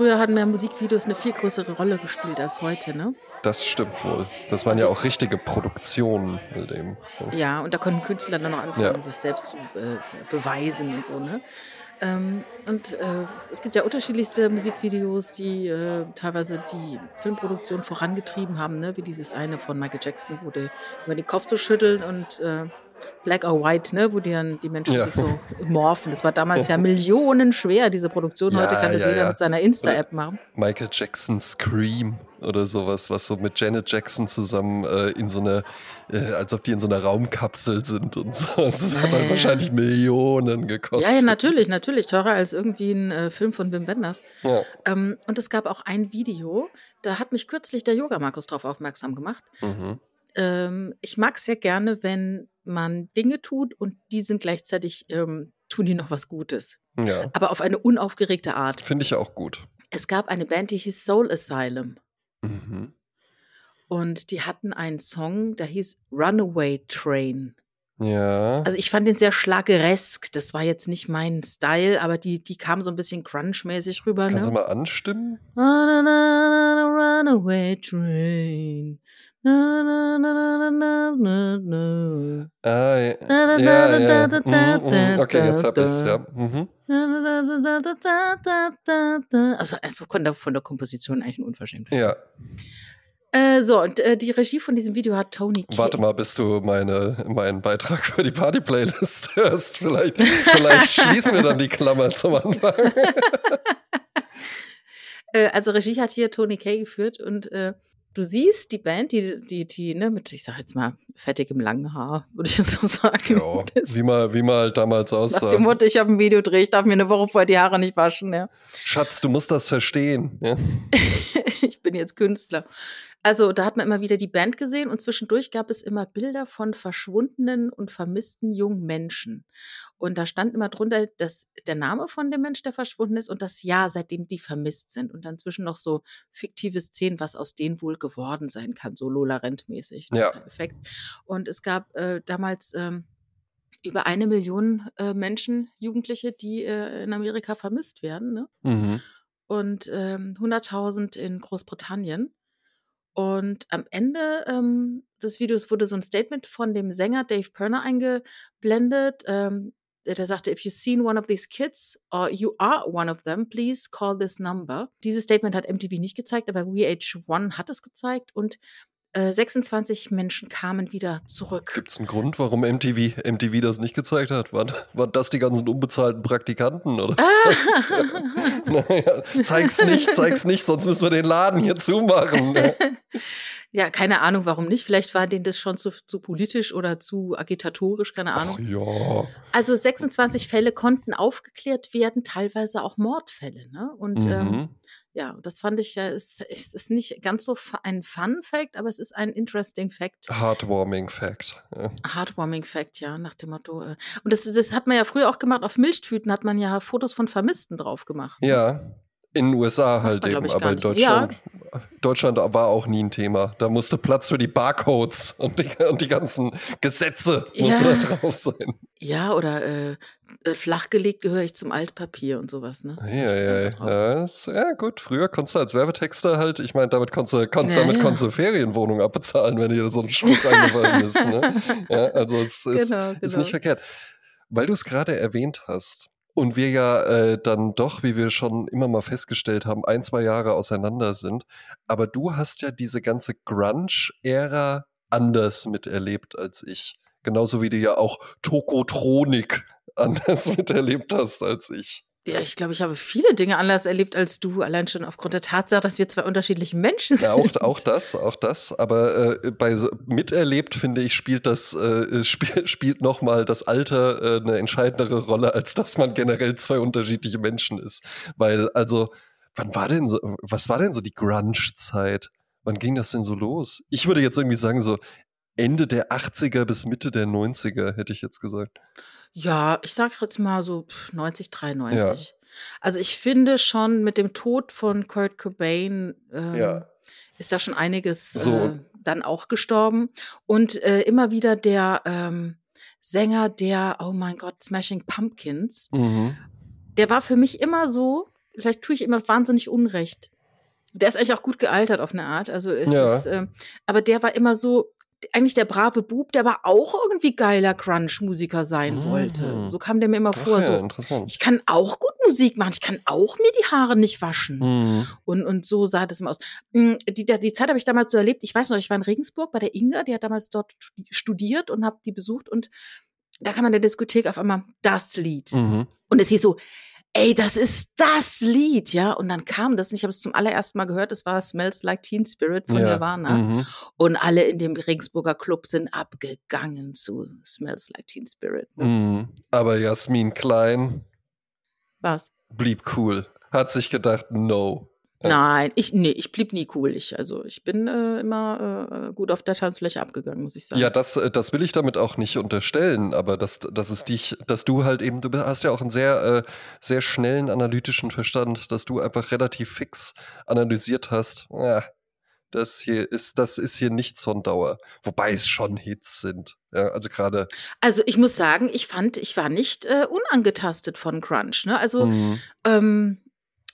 früher hatten mehr Musikvideos eine viel größere Rolle gespielt als heute, ne? Das stimmt wohl. Das waren ja auch richtige Produktionen mit dem. Ja, und da konnten Künstler dann noch anfangen, Ja. sich selbst zu äh, beweisen und so, ne? Ähm, und äh, es gibt ja unterschiedlichste Musikvideos, die äh, teilweise die Filmproduktion vorangetrieben haben, ne? wie dieses eine von Michael Jackson, wo die über den Kopf so schütteln und äh, Black or White, ne? wo die dann die Menschen Ja. sich so morphen. Das war damals ja Millionen schwer, diese Produktion. Heute Ja, kann das ja, jeder ja. mit seiner Insta-App machen. Michael Jackson Scream oder sowas, was so mit Janet Jackson zusammen äh, in so einer, äh, als ob die in so einer Raumkapsel sind und so. Das hat ja. wahrscheinlich Millionen gekostet. Ja, ja, natürlich, natürlich. Teurer als irgendwie ein äh, Film von Wim Wenders. Ähm, und es gab auch ein Video, da hat mich kürzlich der Yoga-Markus drauf aufmerksam gemacht. Mhm. Ähm, ich mag es sehr gerne, wenn man Dinge tut und die sind gleichzeitig, ähm, tun die noch was Gutes. ja. Aber auf eine unaufgeregte Art. Finde ich auch gut. Es gab eine Band, die hieß Soul Asylum. Mhm. Und die hatten einen Song, der hieß Runaway Train. Ja. Also ich fand den sehr schlageresk. Das war jetzt nicht mein Style, aber die, die kam so ein bisschen grunge-mäßig rüber. Kannst ne? du mal anstimmen? Na, na, na, na, na, Runaway train. Na, na, na, na, na. Ah, ja. Ja, ja. Mhm, mhm. Okay, jetzt hab ich's, ja. Mhm. Also einfach von der, von der Komposition eigentlich ein Unverschämtheit. Ja. Äh, so, und äh, die Regie von diesem Video hat Tony Kay. Warte mal, bis du meine, meinen Beitrag für die Party-Playlist hörst. Vielleicht, vielleicht schließen wir dann die Klammer zum Anfang. Äh, also Regie hat hier Tony Kay geführt und äh, du siehst die Band, die, die, die, ne, mit, ich sag jetzt mal, fettigem langen Haar, würde ich jetzt so sagen. Ja, wie mal, wie mal halt damals nach aussah. dem Motto, ich habe ein Video dreh, ich darf mir eine Woche vorher die Haare nicht waschen. Ja. Schatz, du musst das verstehen. Ja? ich bin jetzt Künstler. Also da hat man immer wieder die Band gesehen und zwischendurch gab es immer Bilder von verschwundenen und vermissten jungen Menschen. Und da stand immer drunter dass der Name von dem Mensch, der verschwunden ist und das Jahr, seitdem die vermisst sind. Und dann zwischen noch so fiktive Szenen, was aus denen wohl geworden sein kann, so Lola Rent-mäßig. Ja. dieser Effekt. Und es gab äh, damals ähm, über eine Million äh, Menschen, Jugendliche, die äh, in Amerika vermisst werden. Ne? Mhm. und ähm, 100.000 in Großbritannien. Und am Ende ähm, des Videos wurde so ein Statement von dem Sänger Dave Perner eingeblendet. Ähm, der, sagte, if you've seen one of these kids or you are one of them, please call this number. Dieses Statement hat MTV nicht gezeigt, aber VH1 hat es gezeigt und 26 Menschen kamen wieder zurück. Gibt es einen Grund, warum MTV, MTV das nicht gezeigt hat? Waren, waren das die ganzen unbezahlten Praktikanten? Oder? Ah! naja, zeig's nicht, zeig's nicht, sonst müssen wir den Laden hier zumachen. ne? ja, keine Ahnung, warum nicht. Vielleicht war denen das schon zu, zu politisch oder zu agitatorisch, keine Ahnung. Ach ja. Also 26 Fälle konnten aufgeklärt werden, teilweise auch Mordfälle. Ne? Und ähm, Mhm. ja, das fand ich ja, es ist, ist nicht ganz so ein Fun-Fact, aber es ist ein interesting Fact. Heartwarming Fact. Ja. Heartwarming Fact, ja, nach dem Motto. Äh. Und das, das hat man ja früher auch gemacht. Auf Milchtüten hat man ja Fotos von Vermissten drauf gemacht. ne? Ja, in den USA halt eben, aber in. Deutschland, Deutschland war auch nie ein Thema. Da musste Platz für die Barcodes und die, und die ganzen Gesetze musste Ja. da drauf sein. Ja, oder äh, äh, flachgelegt gehöre ich zum Altpapier und sowas, ne? Ja, ja, ja, ist, ja, gut. Früher konntest du als Werbetexter halt, ich meine, damit konntest du, konntest, Ja, damit ja. konntest du Ferienwohnungen abbezahlen, wenn dir so ein Spruch eingefallen ist. Ne? Ja, also es ist, Genau, ist genau. nicht verkehrt. Weil du es gerade erwähnt hast und wir ja äh, dann doch, wie wir schon immer mal festgestellt haben, ein, zwei Jahre auseinander sind, aber du hast ja diese ganze Grunge-Ära anders miterlebt als ich. Genauso wie du ja auch Tokotronik anders miterlebt hast als ich. Ja, ich glaube, ich habe viele Dinge anders erlebt als du, allein schon aufgrund der Tatsache, dass wir zwei unterschiedliche Menschen sind. Ja, auch, auch das, auch das. Aber äh, bei miterlebt, finde ich, spielt das, äh, spiel, spielt nochmal das Alter äh, eine entscheidendere Rolle, als dass man generell zwei unterschiedliche Menschen ist. Weil, also, wann war denn so, was war denn so die Grunge-Zeit? Wann ging das denn so los? Ich würde jetzt irgendwie sagen, so Ende der 80er bis Mitte der 90er, hätte ich jetzt gesagt. Ja, ich sage jetzt mal so pff, 90, 93. Also ich finde schon mit dem Tod von Kurt Cobain ähm, Ja. ist da schon einiges So. äh, dann auch gestorben. Und äh, immer wieder der ähm, Sänger der, oh mein Gott, Smashing Pumpkins, Mhm. der war für mich immer so vielleicht tue ich immer wahnsinnig Unrecht. Der ist eigentlich auch gut gealtert auf eine Art. Also es Ja. ist, ähm, aber der war immer so, eigentlich der brave Bub, der aber auch irgendwie geiler Crunch-Musiker sein wollte. Mhm. So kam der mir immer Ach vor. ja, so, interessant. ich kann auch gut Musik machen, ich kann auch mir die Haare nicht waschen. Mhm. Und, und so sah das immer aus. Mm, Die, die Zeit habe ich damals so erlebt. Ich weiß noch, ich war in Regensburg bei der Inga, die hat damals dort studi- studiert und habe die besucht. Und da kam in der Diskothek auf einmal das Lied. Mhm. Und es hieß so, ey, das ist das Lied, ja. Und dann kam das, und ich habe es zum allerersten Mal gehört, es war Smells Like Teen Spirit von Ja. Nirvana. Mhm. Und alle in dem Regensburger Club sind abgegangen zu Smells Like Teen Spirit. Ne? Mhm. Aber Jasmin Klein Was? blieb cool. Hat sich gedacht, no. Nein, ich, nee, ich blieb nie cool. Ich, also ich bin äh, immer äh, gut auf der Tanzfläche abgegangen, muss ich sagen. Ja, das, äh, das will ich damit auch nicht unterstellen, aber dass, dass es dich, dass du halt eben, du hast ja auch einen sehr, äh, sehr schnellen analytischen Verstand, dass du einfach relativ fix analysiert hast. Ja, das hier ist, das ist hier nichts von Dauer. Wobei es schon Hits sind. Ja, also gerade. Also ich muss sagen, ich fand, ich war nicht äh, unangetastet von Crunch. Ne? Also Mhm. ähm,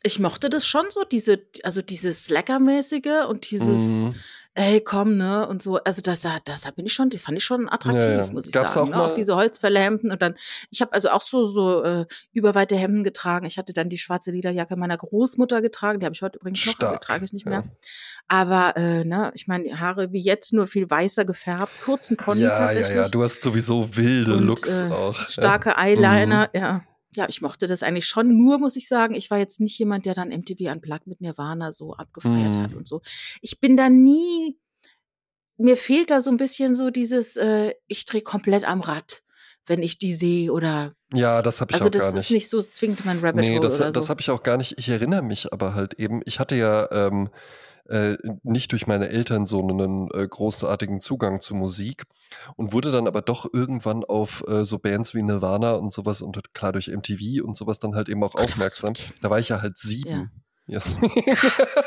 ich mochte das schon so, diese, also dieses Slacker-mäßige und dieses, Mhm. ey, komm, ne, und so. Also das, da, das da bin ich schon, die fand ich schon attraktiv, Ja, ja. muss ich Gab's sagen. auch ne? auch diese Holzfällerhemden und dann, ich habe also auch so, so äh, überweite Hemden getragen. Ich hatte dann die schwarze Lederjacke meiner Großmutter getragen, die habe ich heute übrigens noch, Stark, die trage ich nicht ja. mehr. Aber, äh, ne, ich meine, die Haare wie jetzt nur viel weißer gefärbt, kurzen Pony Ja, ja, ja, du hast sowieso wilde Und, Looks äh, auch. ja. starke Eyeliner, ja. Ja, ich mochte das eigentlich schon. Nur muss ich sagen, ich war jetzt nicht jemand, der dann MTV Unplugged mit Nirvana so abgefeiert Mhm. hat und so. Ich bin da nie, mir fehlt da so ein bisschen so dieses, äh, ich drehe komplett am Rad, wenn ich die sehe oder, Ja, das habe ich also auch das gar ist nicht. nicht so zwingend mein Rabbit Nee, Hole das, oder das so. habe ich auch gar nicht. Ich erinnere mich aber halt eben, ich hatte ja ähm, äh, nicht durch meine Eltern so einen äh, großartigen Zugang zu Musik und wurde dann aber doch irgendwann auf äh, so Bands wie Nirvana und sowas und klar durch MTV und sowas dann halt eben auch Gott, aufmerksam. Da war ich ja halt sieben. Yes. Krass.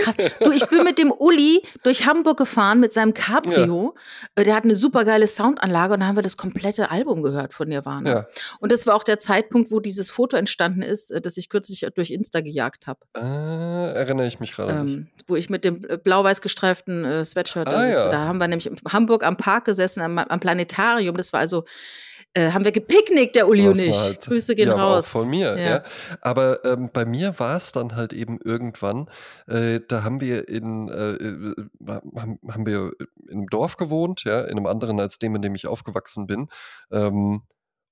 Krass. Du, ich bin mit dem Uli durch Hamburg gefahren mit seinem Cabrio. Äh, Der hat eine super geile Soundanlage und da haben wir das komplette Album gehört von Nirvana. ja. Und das war auch der Zeitpunkt, wo dieses Foto entstanden ist, äh, das ich kürzlich durch Insta gejagt habe. Äh, erinnere ich mich gerade nicht. Ähm, wo ich mit dem äh, blau-weiß gestreiften äh, Sweatshirt da Ah, sitze. ja. Da haben wir nämlich in Hamburg am Park gesessen, am, am Planetarium. Das war also, äh, haben wir gepicknickt, der Uli und ich. halt- Grüße gehen ja, raus. Auch von mir, ja. Ja. Aber ähm, bei mir war es dann halt eben irgendwann, äh, da haben wir in, äh, äh, haben, haben wir in einem Dorf gewohnt, ja, in einem anderen als dem, in dem ich aufgewachsen bin. Ähm,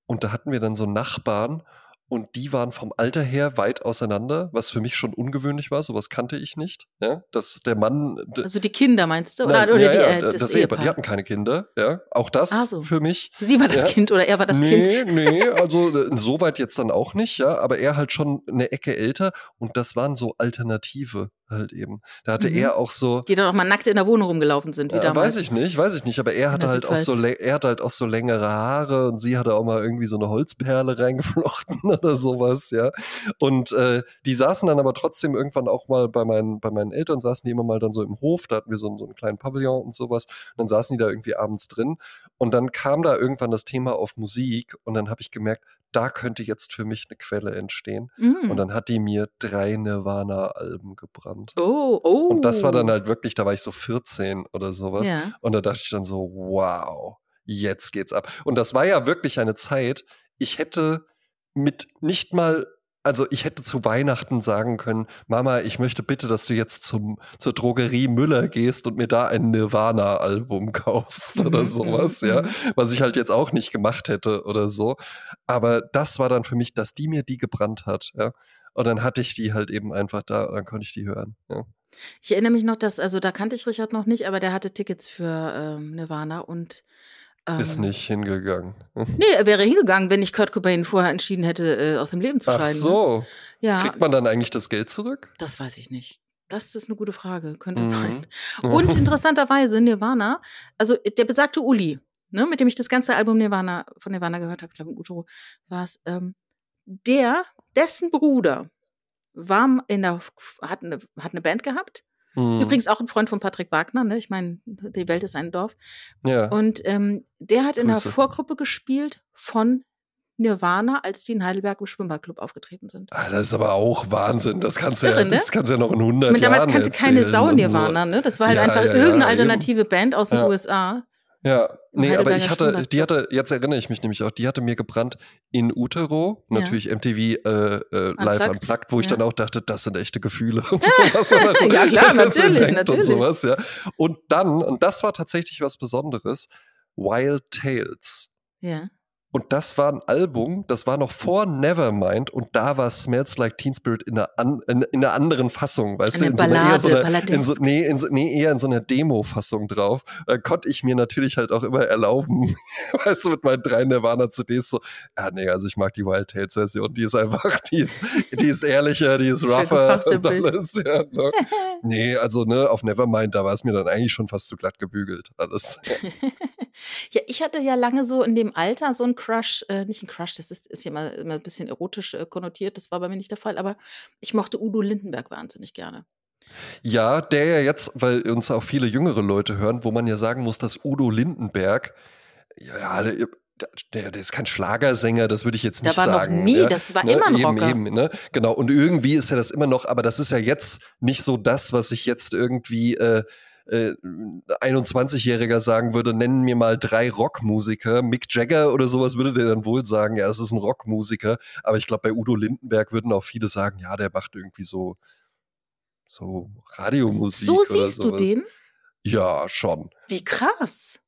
und da hatten wir dann so Nachbarn und die waren vom Alter her weit auseinander, was für mich schon ungewöhnlich war. Sowas kannte ich nicht. Ja, dass der Mann. Also die Kinder meinst du? Oder, Nein, oder ja, die, ja, äh, das, das, Ehepaar. Die hatten keine Kinder, ja. Auch das so. für mich. Sie war das Ja. Kind oder er war das Kind? nee, nee, also so weit jetzt dann auch nicht, ja, aber er halt schon eine Ecke älter und das waren so Alternative halt eben. Da hatte Mhm. er auch so, Die dann auch mal nackt in der Wohnung rumgelaufen sind, wie äh, damals. weiß ich nicht, weiß ich nicht, aber er hatte halt auch so, er hatte halt auch so längere Haare und sie hatte auch mal irgendwie so eine Holzperle reingeflochten oder sowas, ja. Und äh, die saßen dann aber trotzdem irgendwann auch mal bei meinen, bei meinen Eltern, saßen die immer mal dann so im Hof, da hatten wir so, einen- so einen kleinen Pavillon und sowas. Und dann saßen die da irgendwie abends drin und dann kam da irgendwann das Thema auf Musik und dann habe ich gemerkt, da könnte jetzt für mich eine Quelle entstehen. Mm. Und dann hat die mir drei Nirvana-Alben gebrannt. oh, oh. Und das war dann halt wirklich, da war ich so 14 oder sowas. Ja. Und da dachte ich dann so, wow, jetzt geht's ab. Und das war ja wirklich eine Zeit, ich hätte mit nicht mal, also ich hätte zu Weihnachten sagen können, Mama, ich möchte bitte, dass du jetzt zum, zur Drogerie Müller gehst und mir da ein Nirvana-Album kaufst oder Mhm, sowas, mhm, ja. mhm. Was ich halt jetzt auch nicht gemacht hätte oder so. Aber das war dann für mich, dass die mir die gebrannt hat, ja. Und dann hatte ich die halt eben einfach da und dann konnte ich die hören. Ja. Ich erinnere mich noch, dass, also da kannte ich Richard noch nicht, aber der hatte Tickets für ähm, Nirvana und ähm, Ist nicht hingegangen. Nee, er wäre hingegangen, wenn nicht Kurt Cobain vorher entschieden hätte, äh, aus dem Leben zu Ach scheiden. Ne? so. Ja, Kriegt man dann eigentlich das Geld zurück? das weiß ich nicht. Das ist eine gute Frage, könnte Mhm. sein. Und interessanterweise Nirvana, also der besagte Uli, ne, mit dem ich das ganze Album Nirvana von Nirvana gehört habe, ich glaube, Utro war es, ähm, der, dessen Bruder war in der, hat eine, hat eine Band gehabt. Mhm. Übrigens auch ein Freund von Patrick Wagner, ne? Ich meine, die Welt ist ein Dorf. Ja. Und ähm, der hat in der. Vorgruppe gespielt von Nirvana, als die in Heidelberg im Schwimmbadclub aufgetreten sind. Ah, das ist aber auch Wahnsinn. Das kannst du ja, ne? das kannst du ja noch in 100 Ich meine, damals Jahren kannte keine Sau Nirvana, ne? Das war halt Ja, einfach ja, irgendeine eben. alternative Band aus den. USA. Ja, nee, aber ich hatte, Schwimmbadclub. die hatte, jetzt erinnere ich mich nämlich auch, die hatte mir gebrannt in Utero, Ja. natürlich MTV äh, äh, live Unplugged, unplugged, wo ich ja. dann auch dachte, das sind echte Gefühle und sowas. Also, Ja, klar, natürlich, natürlich. Und, sowas, ja. und dann, und das war tatsächlich was Besonderes, Wild Tales. Ja. Und das war ein Album, das war noch vor Nevermind und da war Smells Like Teen Spirit in einer, an, in, in einer anderen Fassung, weißt Eine du, in so einer, eher so Ballade, einer, in so, nee, in nee, eher in so einer Demo-Fassung drauf. Da konnte ich mir natürlich halt auch immer erlauben, weißt du, mit meinen drei Nirvana-CDs so, ja, nee, also ich mag die Wild Tales-Version, die ist einfach, die ist, die ist ehrlicher, die ist rougher und alles, ja, ne? Nee, also, ne, auf Nevermind, da war es mir dann eigentlich schon fast zu glatt gebügelt, alles. Ja, ich hatte ja lange so in dem Alter so einen Crush, äh, nicht ein Crush, das ist, ist ja immer, immer ein bisschen erotisch äh, konnotiert, das war bei mir nicht der Fall, aber ich mochte Udo Lindenberg wahnsinnig gerne. Ja, der ja jetzt, weil uns auch viele jüngere Leute hören, wo man ja sagen muss, dass Udo Lindenberg, ja, der, der, der ist kein Schlagersänger, das würde ich jetzt nicht war noch sagen. nie, ja, das war ne, immer ein eben, Rocker. Eben, ne? Genau, und irgendwie ist ja das immer noch, aber das ist ja jetzt nicht so das, was ich jetzt irgendwie äh, äh, 21-Jähriger sagen würde, nennen mir mal drei Rockmusiker. Mick Jagger oder sowas würde der dann wohl sagen, ja, das ist ein Rockmusiker. Aber ich glaube, bei Udo Lindenberg würden auch viele sagen, ja, der macht irgendwie so, so Radiomusik. So siehst du den? Ja, schon. Wie krass.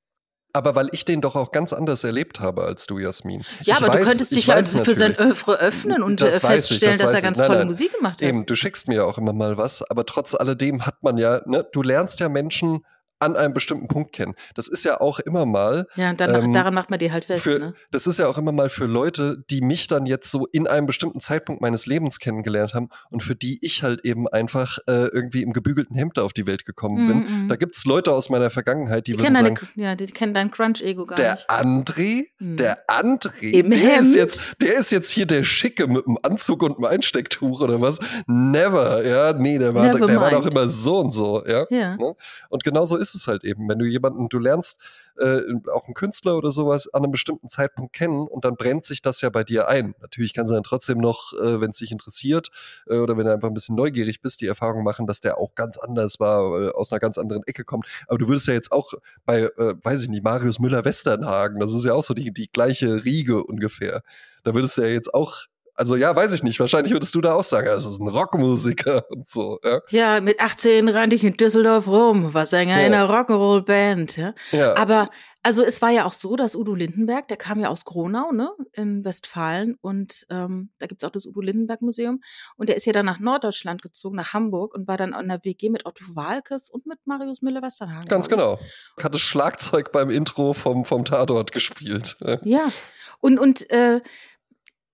Aber weil ich den doch auch ganz anders erlebt habe als du, Jasmin. Ja, Ich aber du weiß- könntest ich dich ja also für sein. Oeuvre öffnen und Das äh, weiß ich, feststellen, das dass er ganz Nein, tolle nein. Musik gemacht hat. Eben, du schickst mir ja auch immer mal was, aber trotz alledem hat man ja, ne, du lernst ja Menschen an einem bestimmten Punkt kennen. Das ist ja auch immer mal Ja, und dann, Ähm, daran macht man die halt fest. für, ne? das ist ja auch immer mal für Leute, die mich dann jetzt so in einem bestimmten Zeitpunkt meines Lebens kennengelernt haben und für die ich halt eben einfach äh, irgendwie im gebügelten Hemd auf die Welt gekommen bin. Mhm, mhm. Da gibt es Leute aus meiner Vergangenheit, die, Die würden kennen, deine, sagen, ja, die kennen dein Crunch-Ego gar der nicht. André, Hm. der André, Im der Hemd? ist jetzt, der ist jetzt hier der Schicke mit dem Anzug und dem Einstecktuch oder was? Never, ja, nee, der war, Never der war doch immer so und so, ja. Ja. Ne? Und genau so ist es halt eben. Wenn du jemanden, du lernst äh, auch einen Künstler oder sowas an einem bestimmten Zeitpunkt kennen und dann brennt sich das ja bei dir ein. Natürlich kannst du dann trotzdem noch, äh, wenn es dich interessiert äh, oder wenn du einfach ein bisschen neugierig bist, die Erfahrung machen, dass der auch ganz anders war, äh, aus einer ganz anderen Ecke kommt. Aber du würdest ja jetzt auch bei, äh, weiß ich nicht, Marius Müller-Westernhagen, das ist ja auch so die, die gleiche Riege ungefähr. Da würdest du ja jetzt auch, also ja, weiß ich nicht, wahrscheinlich würdest du da auch sagen, das ist ein Rockmusiker und so, ja. Ja, mit 18 rannte ich in Düsseldorf rum, war Sänger Ja. in einer Rock'n'Roll-Band. Ja. ja. Aber also es war ja auch so, dass Udo Lindenberg, der kam ja aus Gronau, ne, in Westfalen und ähm, da gibt's auch das Udo Lindenberg Museum und der ist ja dann nach Norddeutschland gezogen, nach Hamburg und war dann in der WG mit Otto Walkes und mit Marius Müller-Westernhagen. Ganz genau. Hat das Schlagzeug beim Intro vom, vom Tatort gespielt. Ja. Ja, und, und äh,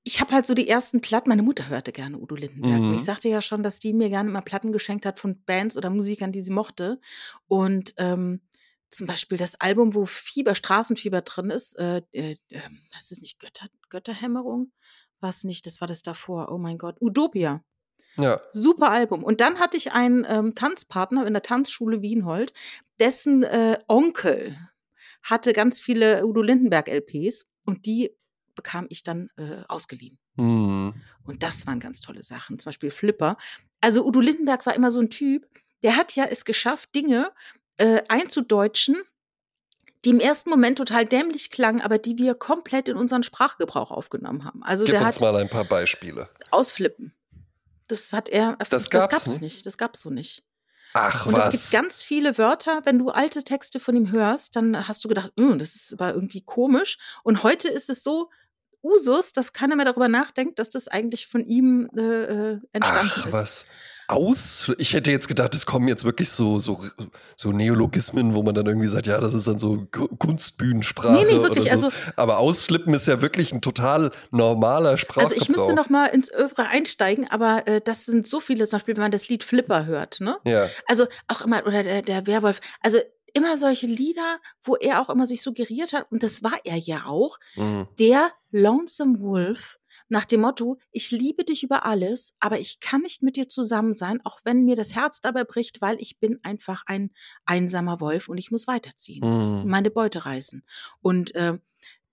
ich habe halt so die ersten Platten, meine Mutter hörte gerne Udo Lindenberg. Mhm. ich sagte ja schon, dass die mir gerne immer Platten geschenkt hat von Bands oder Musikern, die sie mochte. Und ähm, zum Beispiel das Album, wo Fieber, Straßenfieber drin ist, äh, äh, ähm, das ist nicht Götter, Götterhämmerung? Was nicht, das war das davor. Oh mein Gott, Utopia. ja. Super Album. Und dann hatte ich einen ähm, Tanzpartner in der Tanzschule Wienhold, dessen äh, Onkel hatte ganz viele Udo Lindenberg LPs und die bekam ich dann äh, ausgeliehen. Hm. Und das waren ganz tolle Sachen, zum Beispiel Flipper. Also Udo Lindenberg war immer so ein Typ, der hat ja es geschafft, Dinge äh, einzudeutschen, die im ersten Moment total dämlich klangen, aber die wir komplett in unseren Sprachgebrauch aufgenommen haben. Also Gib der uns hat mal ein paar Beispiele. ausflippen. Das hat er, Das das gab's gab's nicht? das gab's so nicht. Ach Und was. es gibt ganz viele Wörter, wenn du alte Texte von ihm hörst, dann hast du gedacht, "Mm, das ist aber irgendwie komisch. Und heute ist es so Usus, dass keiner mehr darüber nachdenkt, dass das eigentlich von ihm äh, äh, entstanden Ach ist. was. Aus? Ich hätte jetzt gedacht, es kommen jetzt wirklich so, so, so Neologismen, wo man dann irgendwie sagt, ja, das ist dann so Ku- Kunstbühnensprache Nee, nee, wirklich, so. also- Aber ausflippen ist ja wirklich ein total normaler Sprachgebrauch. Also ich müsste noch mal ins Övre einsteigen, aber äh, das sind so viele, zum Beispiel, wenn man das Lied Flipper hört, ne? Ja. Also auch immer, oder der, der Werwolf, also immer solche Lieder, wo er auch immer sich suggeriert hat, und das war er ja auch, Mhm. der Lonesome Wolf nach dem Motto, ich liebe dich über alles, aber ich kann nicht mit dir zusammen sein, auch wenn mir das Herz dabei bricht, weil ich bin einfach ein einsamer Wolf und ich muss weiterziehen, Mhm. meine Beute reißen. Und äh,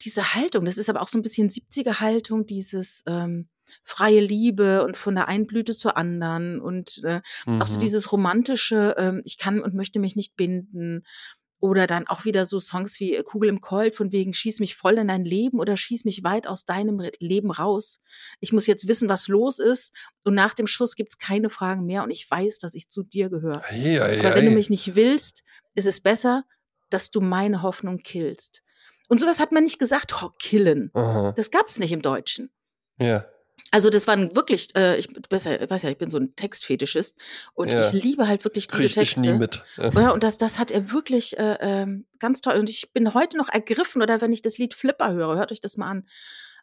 diese Haltung, das ist aber auch so ein bisschen 70er Haltung, dieses ähm, freie Liebe und von der einen Blüte zur anderen und äh, auch so Mhm. dieses romantische, ähm, ich kann und möchte mich nicht binden. Oder dann auch wieder so Songs wie äh, Kugel im Colt von wegen schieß mich voll in dein Leben oder schieß mich weit aus deinem Leben raus. Ich muss jetzt wissen, was los ist und nach dem Schuss gibt's keine Fragen mehr und ich weiß, dass ich zu dir gehöre. Ei, ei, Aber wenn du mich nicht willst, ist es besser, dass du meine Hoffnung killst. Und sowas hat man nicht gesagt, oh, killen. Aha. Das gab's nicht im Deutschen. Ja. Also das waren wirklich, äh, ich du weißt ja, weiß ja, ich bin so ein Textfetischist und Ja. ich liebe halt wirklich gute Krieg ich nie Texte. mit. Ja. Ja, und das, das hat er wirklich äh, ähm, ganz toll. Und ich bin heute noch ergriffen, oder wenn ich das Lied Flipper höre, hört euch das mal an.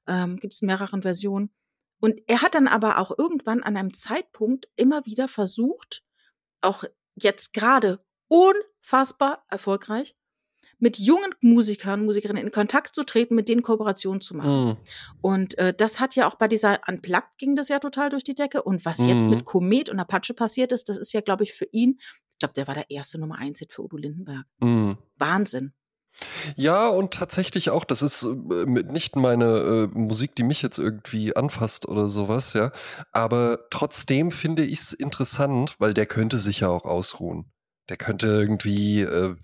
Ähm, Gibt es in mehreren Versionen. Und er hat dann aber auch irgendwann an einem Zeitpunkt immer wieder versucht, auch jetzt gerade unfassbar erfolgreich, mit jungen Musikern, Musikerinnen in Kontakt zu treten, mit denen Kooperationen zu machen. Mhm. Und äh, das hat ja auch bei dieser Unplugged ging das ja total durch die Decke. Und was jetzt Mhm. mit Komet und Apache passiert ist, das ist ja, glaube ich, für ihn, ich glaube, der war der erste Nummer eins Hit für Udo Lindenberg. Mhm. Wahnsinn. Ja, und tatsächlich auch, das ist äh, nicht meine äh, Musik, die mich jetzt irgendwie anfasst oder sowas, ja. Aber trotzdem finde ich es interessant, weil der könnte sich ja auch ausruhen. Der könnte irgendwie, äh,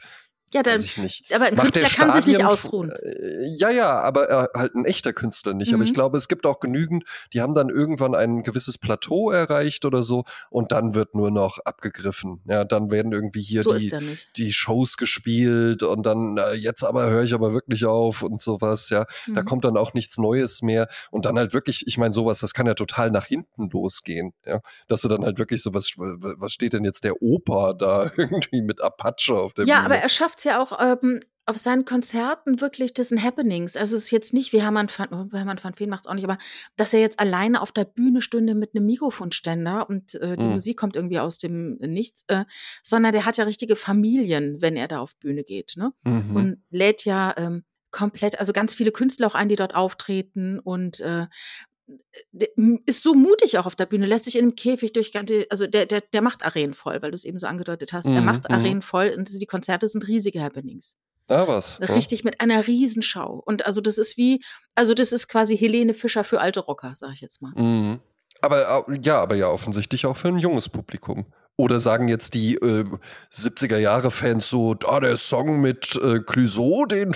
Ja, dann, weiß ich nicht. aber ein Macht Künstler kann sich nicht ausruhen. Äh, Ja, ja, aber äh, halt ein echter Künstler nicht. Aber ich Mhm. glaube, es gibt auch genügend, die haben dann irgendwann ein gewisses Plateau erreicht oder so und dann wird nur noch abgegriffen. Ja, dann werden irgendwie hier So die, die Shows gespielt und dann, äh, jetzt aber höre ich aber wirklich auf und sowas, ja. Da Mhm. kommt dann auch nichts Neues mehr. Und dann halt wirklich, ich meine, sowas, das kann ja total nach hinten losgehen, ja. Dass du dann halt wirklich so, was, was steht denn jetzt der Opa da irgendwie mit Apache auf der Ja, Bühne? aber er schafft es ja auch ähm, auf seinen Konzerten wirklich, das sind Happenings. Also es ist jetzt nicht wie Hermann van, oh, Hermann van Veen macht es auch nicht, aber dass er jetzt alleine auf der Bühne stünde mit einem Mikrofonständer und äh, die Mhm. Musik kommt irgendwie aus dem Nichts, äh, sondern der hat ja richtige Familien, wenn er da auf Bühne geht. Ne? Mhm. und lädt ja ähm, komplett, also ganz viele Künstler auch ein, die dort auftreten und äh, ist so mutig auch auf der Bühne, lässt sich in einem Käfig durch ganze, also der, der, der macht Arenen voll, weil du es eben so angedeutet hast. Er Mhm, macht mhm. Arenen voll und die Konzerte sind riesige Happenings. ah, was? Ja? Richtig mit einer Riesenschau. Und also das ist wie, also das ist quasi Helene Fischer für alte Rocker, sag ich jetzt mal. Mhm. Aber ja, aber ja, offensichtlich auch für ein junges Publikum. Oder sagen jetzt die äh, 70er-Jahre-Fans so, ah, der Song mit äh, Clouseau, den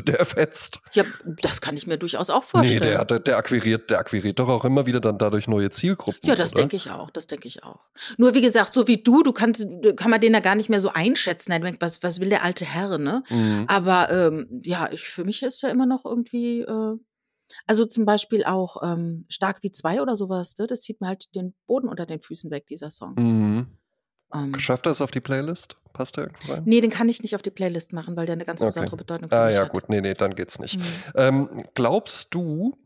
der fetzt. Ja, das kann ich mir durchaus auch Nee, vorstellen. der, hat- der akquiriert, der akquiriert doch auch immer wieder dann dadurch neue Zielgruppen. Ja, das denke ich auch, das denke ich auch. Nur wie gesagt, so wie du, du kannst, kann man den da gar nicht mehr so einschätzen. Denkt, was, was will der alte Herr, ne? Mhm. Aber ähm, ja, ich, für mich ist er immer noch irgendwie, äh, also zum Beispiel auch ähm, Stark wie zwei oder sowas, ne? das zieht mir halt den Boden unter den Füßen weg, dieser Song. Mhm. Ähm, Schafft er es auf die Playlist? Passt der irgendwo rein? nee, den kann ich nicht auf die Playlist machen, weil der eine ganz Okay. besondere Bedeutung für Ah ja, hat. gut, nee, nee, dann geht's nicht. Mhm. Ähm, glaubst du,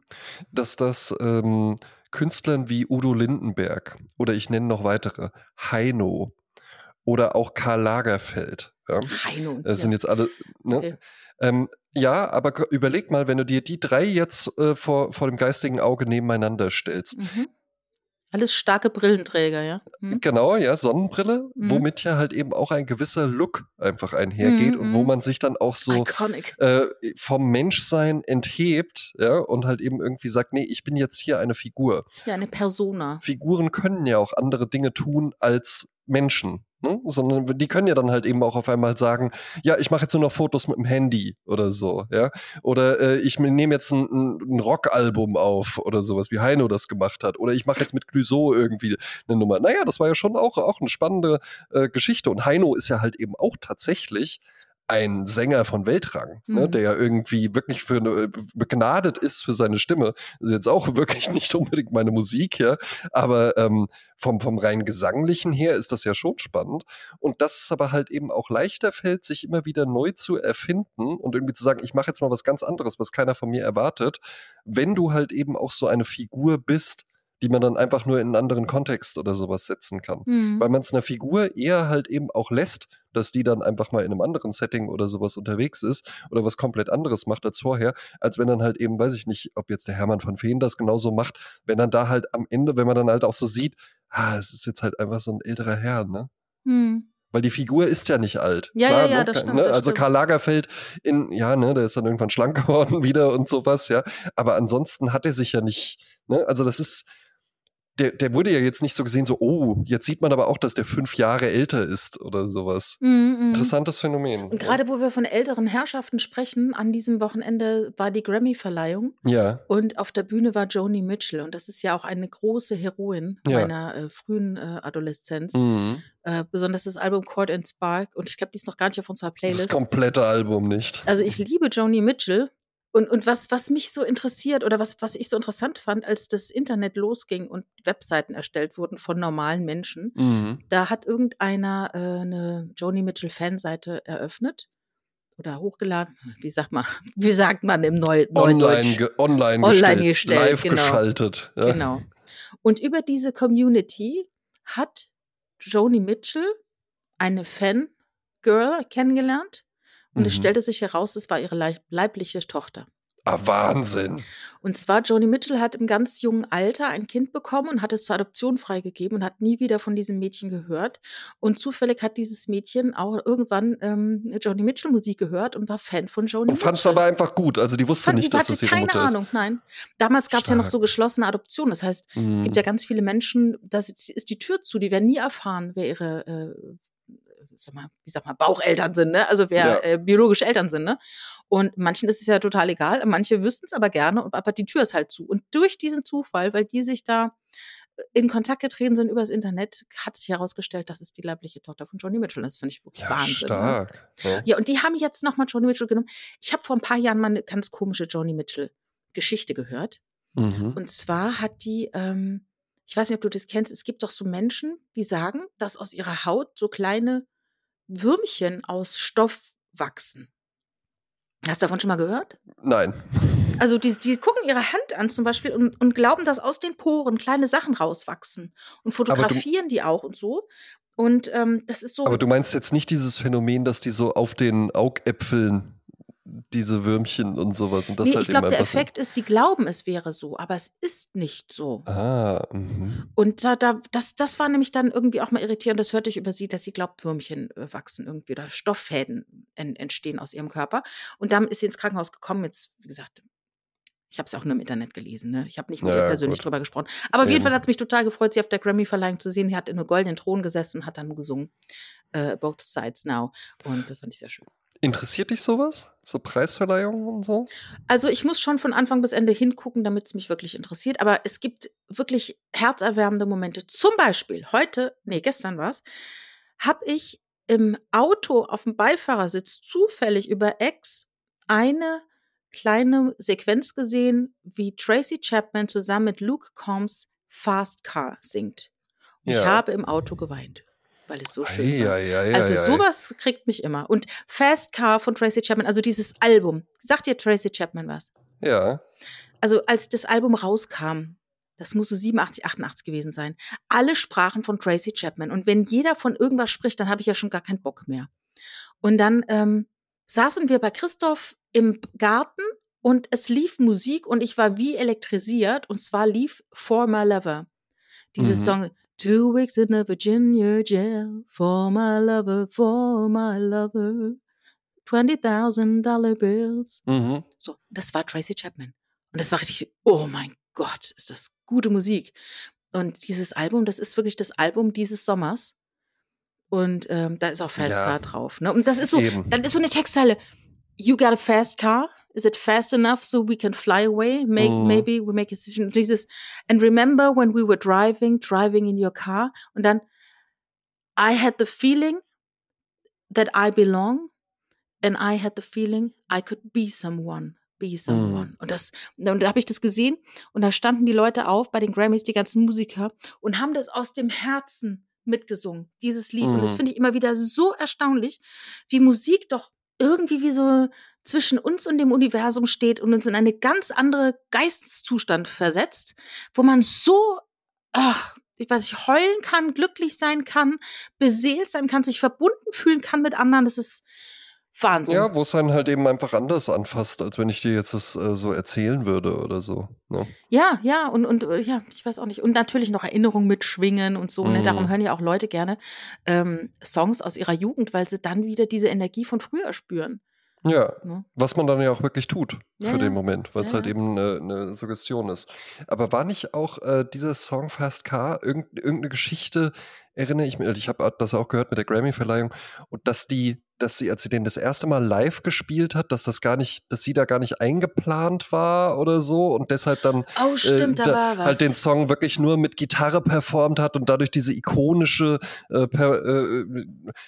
dass das ähm, Künstlern wie Udo Lindenberg oder ich nenne noch weitere, Heino oder auch Karl Lagerfeld, ja, Heino. das sind ja. jetzt alle, ne? Okay. ähm, ja, aber überleg mal, wenn du dir die drei jetzt äh, vor, vor dem geistigen Auge nebeneinander stellst. Mhm. Alles starke Brillenträger, ja. Mhm. Genau, ja, Sonnenbrille, Mhm. womit ja halt eben auch ein gewisser Look einfach einhergeht Mhm, und wo mhm. man sich dann auch so äh, vom Menschsein enthebt, ja, und halt eben irgendwie sagt, nee, ich bin jetzt hier eine Figur. Ja, eine Persona. Figuren können ja auch andere Dinge tun als Menschen, ne? sondern die können ja dann halt eben auch auf einmal sagen, ja, ich mache jetzt nur noch Fotos mit dem Handy oder so, ja, oder äh, ich nehme jetzt ein, ein Rockalbum auf oder sowas, wie Heino das gemacht hat, oder ich mache jetzt mit Clouseau irgendwie eine Nummer. Naja, das war ja schon auch, auch eine spannende äh, Geschichte und Heino ist ja halt eben auch tatsächlich ein Sänger von Weltrang, ne, Mhm. der ja irgendwie wirklich für eine, begnadet ist für seine Stimme. Das ist jetzt auch wirklich nicht unbedingt meine Musik, ja, aber ähm, vom, vom rein gesanglichen her ist das ja schon spannend. Und dass es aber halt eben auch leichter fällt, sich immer wieder neu zu erfinden und irgendwie zu sagen, ich mache jetzt mal was ganz anderes, was keiner von mir erwartet, wenn du halt eben auch so eine Figur bist, die man dann einfach nur in einen anderen Kontext oder sowas setzen kann. Mhm. Weil man es einer Figur eher halt eben auch lässt, dass die dann einfach mal in einem anderen Setting oder sowas unterwegs ist oder was komplett anderes macht als vorher, als wenn dann halt eben, weiß ich nicht, ob jetzt der Hermann von Feen das genauso macht, wenn dann da halt am Ende, wenn man dann halt auch so sieht, ah, es ist jetzt halt einfach so ein älterer Herr, ne? Mhm. Weil die Figur ist ja nicht alt. Ja, Klar, ja, ja, ne? das stimmt, ne? das Also stimmt. Karl Lagerfeld in, ja, ne, der ist dann irgendwann schlank geworden wieder und sowas, ja. Aber ansonsten hat er sich ja nicht, ne, also das ist, der, der wurde ja jetzt nicht so gesehen, so, oh, jetzt sieht man aber auch, dass der fünf Jahre älter ist oder sowas. Mhm, mhm. Interessantes Phänomen. Und gerade wo wir von älteren Herrschaften sprechen, an diesem Wochenende war die Grammy-Verleihung Ja, und auf der Bühne war Joni Mitchell und das ist ja auch eine große Heroin Ja. meiner äh, frühen äh, Adoleszenz. mhm. Äh, besonders das Album Court and Spark und ich glaube, die ist noch gar nicht auf unserer das Playlist. komplette Album nicht. Also ich liebe Joni Mitchell. Und, und was, was mich so interessiert oder was, was ich so interessant fand, als das Internet losging und Webseiten erstellt wurden von normalen Menschen, Mhm. da hat irgendeiner äh, eine Joni Mitchell Fanseite eröffnet oder hochgeladen. Wie sagt man, wie sagt man im Neu Online, ge online, Online gestellt, gestellt, live genau. geschaltet. Ja. Genau. Und über diese Community hat Joni Mitchell eine Fangirl kennengelernt. Und es Mhm. stellte sich heraus, es war ihre leib leibliche Tochter. Ah, Wahnsinn. Und zwar, Joni Mitchell hat im ganz jungen Alter ein Kind bekommen und hat es zur Adoption freigegeben und hat nie wieder von diesem Mädchen gehört. Und zufällig hat dieses Mädchen auch irgendwann ähm, Joni Mitchell Musik gehört und war Fan von Joni Und Mitchell. fand es aber einfach gut. Also die wusste Fand- nicht, die dass das ihre keine Mutter Ahnung, nein. Damals gab es ja noch so geschlossene Adoptionen. Das heißt, ist. Mhm. es gibt ja ganz viele Menschen, da ist ist die Tür zu, die werden nie erfahren, wer ihre, äh, sag mal, wie sag mal, Baucheltern sind, ne? Also wer Ja. äh, biologische Eltern sind, ne? Und manchen ist es ja total egal, manche wüssten es aber gerne, und- aber die Tür ist halt zu. Und durch diesen Zufall, weil die sich da äh, in Kontakt getreten sind übers Internet, hat sich herausgestellt, das ist die leibliche Tochter von Joni Mitchell. Das finde ich wirklich ja, Wahnsinn. Ne? stark. Ja. Ja, und die haben jetzt nochmal Joni Mitchell genommen. Ich habe vor ein paar Jahren mal eine ganz komische Joni Mitchell-Geschichte gehört. Mhm. Und zwar hat die, ähm, ich weiß nicht, ob du das kennst, es gibt doch so Menschen, die sagen, dass aus ihrer Haut so kleine Würmchen aus Stoff wachsen. Hast du davon schon mal gehört? Nein. Also die, die gucken ihre Hand an zum Beispiel und, und glauben, dass aus den Poren kleine Sachen rauswachsen und fotografieren die auch und so. Und ähm, das ist so. Aber du meinst jetzt nicht dieses Phänomen, dass die so auf den Augäpfeln diese Würmchen und sowas und das nee, halt ich glaube, der so- Effekt ist, sie glauben, es wäre so, aber es ist nicht so. Ah, mhm. Und da, da, das, das war nämlich dann irgendwie auch mal irritierend. Das hörte ich über sie, dass sie glaubt, Würmchen äh, wachsen irgendwie oder Stofffäden en, entstehen aus ihrem Körper. Und damit ist sie ins Krankenhaus gekommen. Jetzt, wie gesagt, ich habe es auch nur im Internet gelesen. Ne? Ich habe nicht mit Ja, ihr persönlich gut. drüber gesprochen. Aber auf jeden. Fall hat es mich total gefreut, sie auf der Grammy-Verleihung zu sehen. Sie hat in einem goldenen Thron gesessen und hat dann gesungen. Äh, Both Sides Now. Und das fand ich sehr schön. Interessiert dich sowas? So Preisverleihungen und so? Also ich muss schon von Anfang bis Ende hingucken, damit es mich wirklich interessiert. Aber es gibt wirklich herzerwärmende Momente. Zum Beispiel heute, nee, gestern war es, habe ich im Auto auf dem Beifahrersitz zufällig über X eine kleine Sequenz gesehen, wie Tracy Chapman zusammen mit Luke Combs Fast Car singt. Und ich Ja. habe im Auto geweint, weil es so schön war. Eieieiei. Also sowas kriegt mich immer. Und Fast Car von Tracy Chapman, also dieses Album. Sagt dir Tracy Chapman was? Ja. Also als das Album rauskam, das muss so 87, 88 gewesen sein, alle sprachen von Tracy Chapman. Und wenn jeder von irgendwas spricht, dann habe ich ja schon gar keinen Bock mehr. Und dann ähm, saßen wir bei Christoph im Garten und es lief Musik und ich war wie elektrisiert. Und zwar lief For My Lover. Dieses Mhm. Song, Two weeks in a Virginia jail, for my lover, for my lover, $20,000 bills. Mhm. So, das war Tracy Chapman. Und das war richtig, oh mein Gott, ist das gute Musik. Und dieses Album, das ist wirklich das Album dieses Sommers. Und ähm, da ist auch Fast Ja. Car drauf. Ne? Und das ist so, Eben. dann ist so eine Textzeile. You got a fast car? Is it fast enough so we can fly away? Make, Mhm. Maybe we make a decision. Dieses, and remember when we were driving, driving in your car? Und dann, I had the feeling that I belong and I had the feeling I could be someone, be someone. Und das, und da habe ich das gesehen und da standen die Leute auf bei den Grammys, die ganzen Musiker und haben das aus dem Herzen mitgesungen, dieses Lied. Und das Mhm. finde ich immer wieder so erstaunlich, wie Musik doch irgendwie wie so zwischen uns und dem Universum steht und uns in eine ganz andere Geisteszustand versetzt, wo man so ach, ich weiß ich heulen kann, glücklich sein kann, beseelt sein kann, sich verbunden fühlen kann mit anderen. Das ist Wahnsinn. Ja, wo es einen halt eben einfach anders anfasst, als wenn ich dir jetzt das äh, so erzählen würde oder so. Ne? Ja, ja, und, und äh, ja, ich weiß auch nicht. Und natürlich noch Erinnerungen mitschwingen und so. Mhm. Ne? Darum mhm. hören ja auch Leute gerne ähm, Songs aus ihrer Jugend, weil sie dann wieder diese Energie von früher spüren. Ja, ne? was man dann ja auch wirklich tut ja, für ja. den Moment, weil es ja, halt eben eine, eine, Suggestion ist. Aber war nicht auch äh, dieser Song Fast Car irgend, irgendeine Geschichte, erinnere ich mich, ich habe das auch gehört mit der Grammy-Verleihung, und dass die dass sie, als sie den das erste Mal live gespielt hat, dass das gar nicht, dass sie da gar nicht eingeplant war oder so und deshalb dann oh, stimmt, äh, da halt den Song wirklich nur mit Gitarre performt hat und dadurch diese ikonische, äh, per, äh,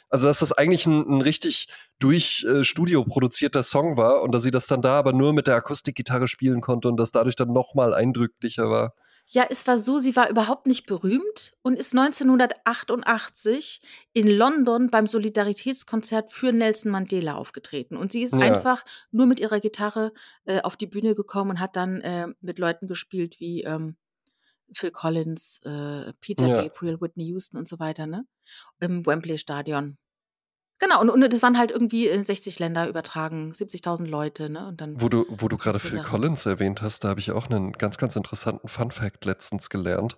also dass das eigentlich ein, ein richtig durch äh, Studio produzierter Song war und dass sie das dann da aber nur mit der Akustikgitarre spielen konnte und das dadurch dann noch mal eindrücklicher war. Ja, es war so, sie war überhaupt nicht berühmt und ist 1988 in London beim Solidaritätskonzert für Nelson Mandela aufgetreten. Und sie ist ja. einfach nur mit ihrer Gitarre äh, auf die Bühne gekommen und hat dann äh, mit Leuten gespielt wie ähm, Phil Collins, äh, Peter ja. Gabriel, Whitney Houston und so weiter, ne? Im Wembley Stadion. Genau, und, und das waren halt irgendwie in 60 Länder übertragen, 70.000 Leute, ne? Und dann wo du, wo du gerade Phil Collins erwähnt hast, da habe ich auch einen ganz, ganz interessanten Fun-Fact letztens gelernt,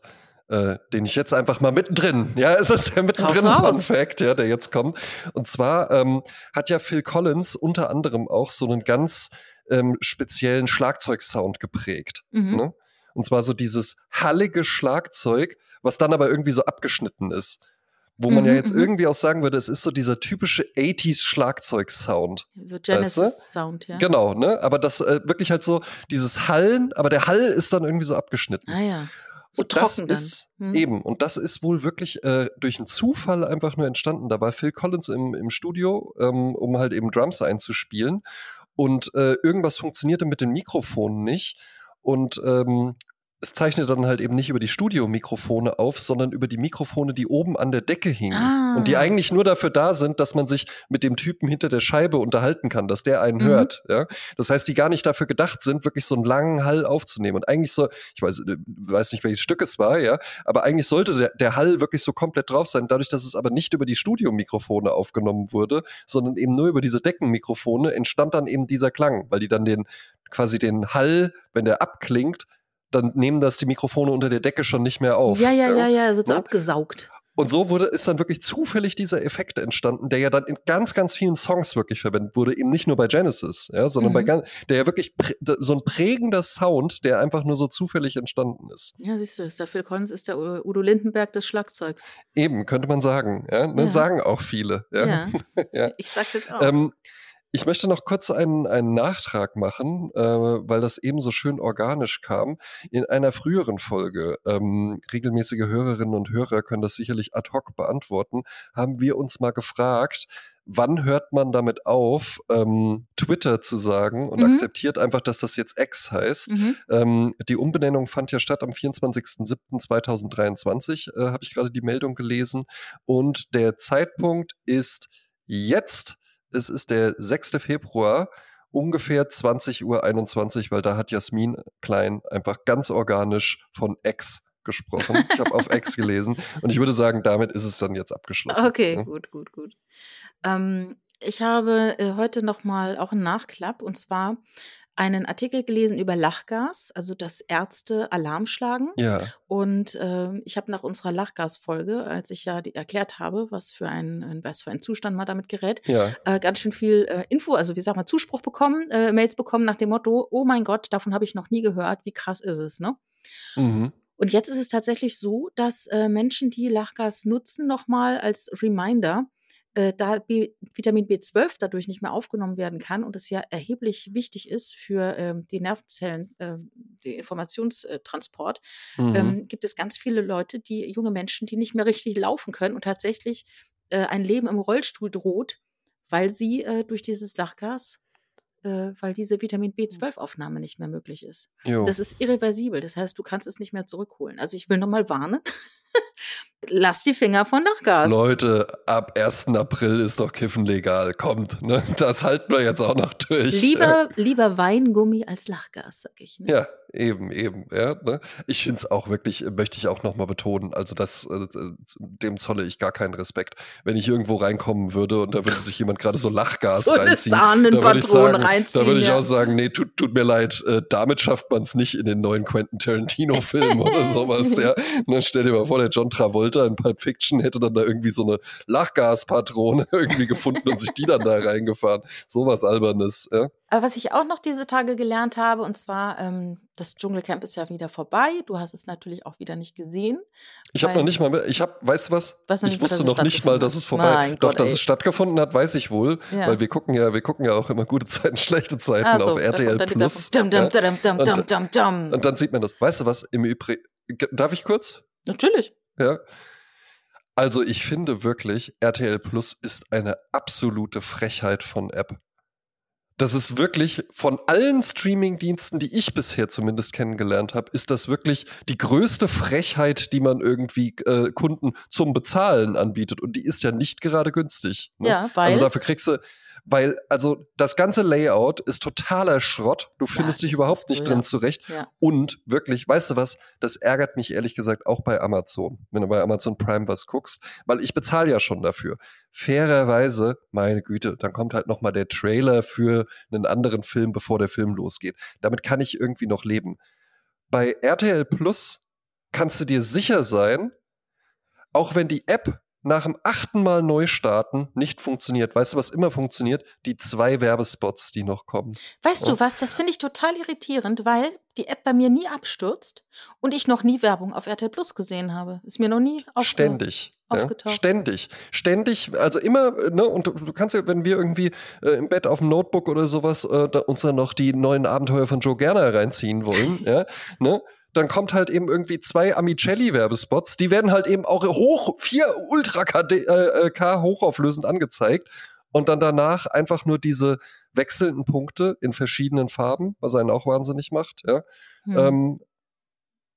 äh, den ich jetzt einfach mal mittendrin, ja, es ist der mittendrin Fun-Fact, ja, der jetzt kommt. Und zwar ähm, hat ja Phil Collins unter anderem auch so einen ganz ähm, speziellen Schlagzeugsound geprägt. Mhm. Ne? Und zwar so dieses hallige Schlagzeug, was dann aber irgendwie so abgeschnitten ist wo man mhm, ja jetzt mhm. irgendwie auch sagen würde, es ist so dieser typische 80s Schlagzeug-Sound. So Genesis-Sound, ja. Genau, ne? Aber das äh, wirklich halt so dieses Hallen, aber der Hall ist dann irgendwie so abgeschnitten. Ah ja. So und das ist hm. eben, und das ist wohl wirklich äh, durch einen Zufall einfach nur entstanden. Da war Phil Collins im, im Studio, ähm, um halt eben Drums einzuspielen. Und äh, irgendwas funktionierte mit den Mikrofonen nicht. Und ähm, es zeichnet dann halt eben nicht über die Studiomikrofone auf, sondern über die Mikrofone, die oben an der Decke hingen. Ah. Und die eigentlich nur dafür da sind, dass man sich mit dem Typen hinter der Scheibe unterhalten kann, dass der einen mhm. hört. Ja? Das heißt, die gar nicht dafür gedacht sind, wirklich so einen langen Hall aufzunehmen. Und eigentlich so, ich weiß, äh, weiß nicht, welches Stück es war, ja, aber eigentlich sollte der, der Hall wirklich so komplett drauf sein. Dadurch, dass es aber nicht über die Studiomikrofone aufgenommen wurde, sondern eben nur über diese Deckenmikrofone, entstand dann eben dieser Klang, weil die dann den quasi den Hall, wenn der abklingt, dann nehmen das die Mikrofone unter der Decke schon nicht mehr auf. Ja, ja, ja, ja, wird so ja? abgesaugt. Und so wurde, ist dann wirklich zufällig dieser Effekt entstanden, der ja dann in ganz, ganz vielen Songs wirklich verwendet wurde, eben nicht nur bei Genesis, ja, sondern mhm. bei der ja wirklich so ein prägender Sound, der einfach nur so zufällig entstanden ist. Ja, siehst du, der Phil Collins ist der Udo Lindenberg des Schlagzeugs. Eben, könnte man sagen, ja, ne, ja. sagen auch viele. Ja, ja. ja. ich sag's jetzt auch. Ähm, ich möchte noch kurz einen, einen Nachtrag machen, äh, weil das eben so schön organisch kam. In einer früheren Folge, ähm, regelmäßige Hörerinnen und Hörer können das sicherlich ad hoc beantworten, haben wir uns mal gefragt, wann hört man damit auf, ähm, Twitter zu sagen und mhm. akzeptiert einfach, dass das jetzt X heißt. Mhm. Ähm, die Umbenennung fand ja statt am 24.07.2023, äh, habe ich gerade die Meldung gelesen. Und der Zeitpunkt ist jetzt es ist der 6. Februar, ungefähr 20.21 Uhr, weil da hat Jasmin Klein einfach ganz organisch von Ex gesprochen. Ich habe auf Ex gelesen und ich würde sagen, damit ist es dann jetzt abgeschlossen. Okay, ja. gut, gut, gut. Ähm, ich habe äh, heute noch mal auch einen Nachklapp und zwar einen Artikel gelesen über Lachgas, also dass Ärzte Alarm schlagen. Ja. Und äh, ich habe nach unserer Lachgasfolge, als ich ja die erklärt habe, was für ein, was für ein Zustand man damit gerät, ja. äh, ganz schön viel äh, Info, also wie sag mal, Zuspruch bekommen, äh, Mails bekommen nach dem Motto, oh mein Gott, davon habe ich noch nie gehört, wie krass ist es, ne? Mhm. Und jetzt ist es tatsächlich so, dass äh, Menschen, die Lachgas nutzen, nochmal als Reminder, äh, da B Vitamin B12 dadurch nicht mehr aufgenommen werden kann und es ja erheblich wichtig ist für ähm, die Nervenzellen, äh, den Informationstransport, mhm. ähm, gibt es ganz viele Leute, die junge Menschen, die nicht mehr richtig laufen können und tatsächlich äh, ein Leben im Rollstuhl droht, weil sie äh, durch dieses Lachgas äh, weil diese Vitamin B12-Aufnahme nicht mehr möglich ist. Das ist irreversibel. Das heißt, du kannst es nicht mehr zurückholen. Also ich will nochmal warnen. Lass die Finger von Lachgas. Leute, ab 1. April ist doch Kiffen legal. Kommt, ne? Das halten wir jetzt auch noch durch. Lieber, lieber Weingummi als Lachgas, sag ich. Ne? Ja, eben, eben. Ja, ne? Ich finde es auch wirklich, möchte ich auch nochmal betonen, also das, äh, dem zolle ich gar keinen Respekt. Wenn ich irgendwo reinkommen würde und da würde sich jemand gerade so Lachgas So eine reinziehen, da Sahnenpatron würde ich, sagen, da würde ich ja. auch sagen, nee, tut, tut mir leid, äh, damit schafft man es nicht in den neuen Quentin Tarantino-Film oder sowas, ja. Dann stell dir mal vor, der John Travolta in Pulp Fiction hätte dann da irgendwie so eine Lachgaspatrone irgendwie gefunden und sich die dann da reingefahren. Sowas Albernes, ja. Aber was ich auch noch diese Tage gelernt habe, und zwar, ähm, das Dschungelcamp ist ja wieder vorbei. Du hast es natürlich auch wieder nicht gesehen. Ich habe noch nicht mal, ich habe, weißt du was? Noch ich nicht, wusste noch nicht mal, dass es vorbei. Mein Doch, Gott, dass ey. es stattgefunden hat, weiß ich wohl, Ja. weil wir gucken ja, wir gucken ja auch immer gute Zeiten, schlechte Zeiten Ah, so, auf RTL Plus. Dum, dum, dum, Und-. Und dann sieht man das. Weißt du was? Im Übrigen, darf ich kurz? Natürlich. Ja. Also ich finde wirklich, RTL Plus ist eine absolute Frechheit von App. Das ist wirklich von allen Streaming-Diensten, die ich bisher zumindest kennengelernt habe, ist das wirklich die größte Frechheit, die man irgendwie äh, Kunden zum Bezahlen anbietet. Und die ist ja nicht gerade günstig. Ne? Ja, weil. Also dafür kriegst du, weil, also das ganze Layout ist totaler Schrott. Du findest dich ist überhaupt nicht ja. drin zurecht. ja. Und wirklich, weißt du was, das ärgert mich ehrlich gesagt auch bei Amazon, wenn du bei Amazon Prime was guckst, weil ich bezahle ja schon dafür. Fairerweise, meine Güte, dann kommt halt noch mal der Trailer für einen anderen Film, bevor der Film losgeht. Damit kann ich irgendwie noch leben. Bei RTL Plus kannst du dir sicher sein, auch wenn die App nach dem achten Mal Neustarten nicht funktioniert, weißt du, was immer funktioniert? Die zwei Werbespots, die noch kommen. Weißt Ja. du was? Das finde ich total irritierend, weil die App bei mir nie abstürzt und ich noch nie Werbung auf RTL Plus gesehen habe. Ist mir noch nie aufge Ständig. Ja, aufgetaucht. ständig. Ständig, also immer, ne, und du, du kannst ja, wenn wir irgendwie äh, im Bett auf dem Notebook oder sowas äh, da uns dann noch die neuen Abenteuer von Joe Gerner reinziehen wollen, ja, ne, dann kommt halt eben irgendwie zwei Amicelli-Werbespots, die werden halt eben auch hoch, vier Ultra KD, äh, äh, K hochauflösend angezeigt und dann danach einfach nur diese wechselnden Punkte in verschiedenen Farben, was einen auch wahnsinnig macht, ja. Hm. Ähm,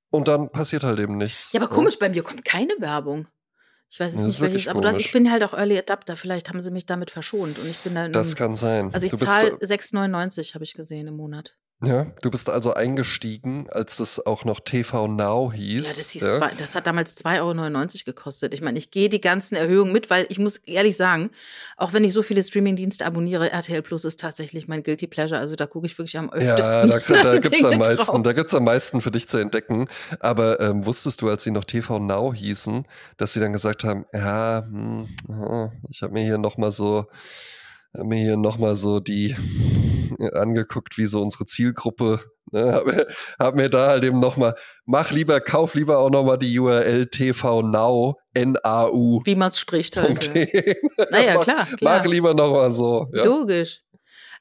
und dann passiert halt eben nichts. ja, aber komisch, bei mir kommt keine Werbung. Ich weiß Das ist nicht, welches, aber du hast, ich bin halt auch Early Adapter. Vielleicht haben sie mich damit verschont und ich bin dann. Das kann sein. also ich zahle 6,99 habe ich gesehen im Monat. Ja, du bist also eingestiegen, als das auch noch TV Now hieß. Ja, das, hieß ja? zwei, das hat damals 2,99 Euro gekostet. Ich meine, ich gehe die ganzen Erhöhungen mit, weil ich muss ehrlich sagen, auch wenn ich so viele Streamingdienste abonniere, RTL Plus ist tatsächlich mein Guilty Pleasure. Also da gucke ich wirklich am Ja, öftesten. da, da gibt es am meisten, drauf. da gibt's am meisten für dich zu entdecken. Aber ähm, wusstest du, als sie noch TV Now hießen, dass sie dann gesagt haben, ja, hm, oh, ich habe mir hier noch mal so, hab mir hier noch mal so die angeguckt, wie so unsere Zielgruppe, ne, hab, mir- hab mir da halt eben noch mal, mach lieber, kauf lieber auch noch mal die URL TV Now, N-A-U. Wie man es spricht halt. Naja, klar, klar. Mach lieber noch mal so. Ja. Logisch.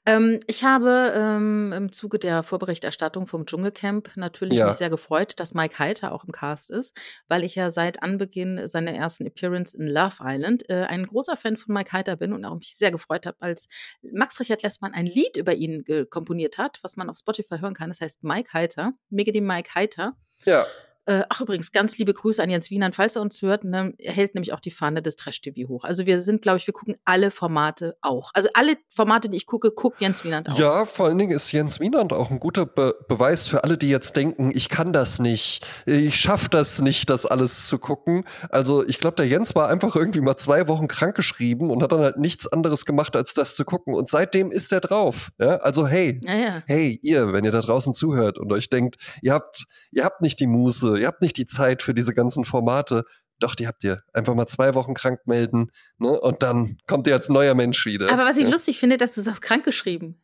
Ähm, ich habe ähm, im Zuge der Vorberichterstattung vom Dschungelcamp natürlich Ja. mich sehr gefreut, dass Mike Heiter auch im Cast ist, weil ich ja seit Anbeginn seiner ersten Appearance in Love Island äh, ein großer Fan von Mike Heiter bin und auch mich sehr gefreut habe, als Max Richard Lessmann ein Lied über ihn komponiert hat, was man auf Spotify hören kann. Das heißt Mike Heiter, Mega die Mike Heiter. ja. Äh, ach, übrigens, ganz liebe Grüße an Jens Wienand, falls er uns hört. Ne, er hält nämlich auch die Fahne des Trash-TV hoch. Also wir sind, glaube ich, wir gucken alle Formate auch. Also alle Formate, die ich gucke, guckt Jens Wienand auch. Ja, vor allen Dingen ist Jens Wienand auch ein guter Be Beweis für alle, die jetzt denken, ich kann das nicht, ich schaffe das nicht, das alles zu gucken. Also ich glaube, der Jens war einfach irgendwie mal zwei Wochen krankgeschrieben und hat dann halt nichts anderes gemacht, als das zu gucken. Und seitdem ist er drauf. Ja? Also hey, Ja, ja. hey, ihr, wenn ihr da draußen zuhört und euch denkt, ihr habt, ihr habt nicht die Muße, ihr habt nicht die Zeit für diese ganzen Formate, doch, die habt ihr. Einfach mal zwei Wochen krank melden, ne? Und dann kommt ihr als neuer Mensch wieder. Aber was ich ja? lustig finde, dass du sagst, krankgeschrieben.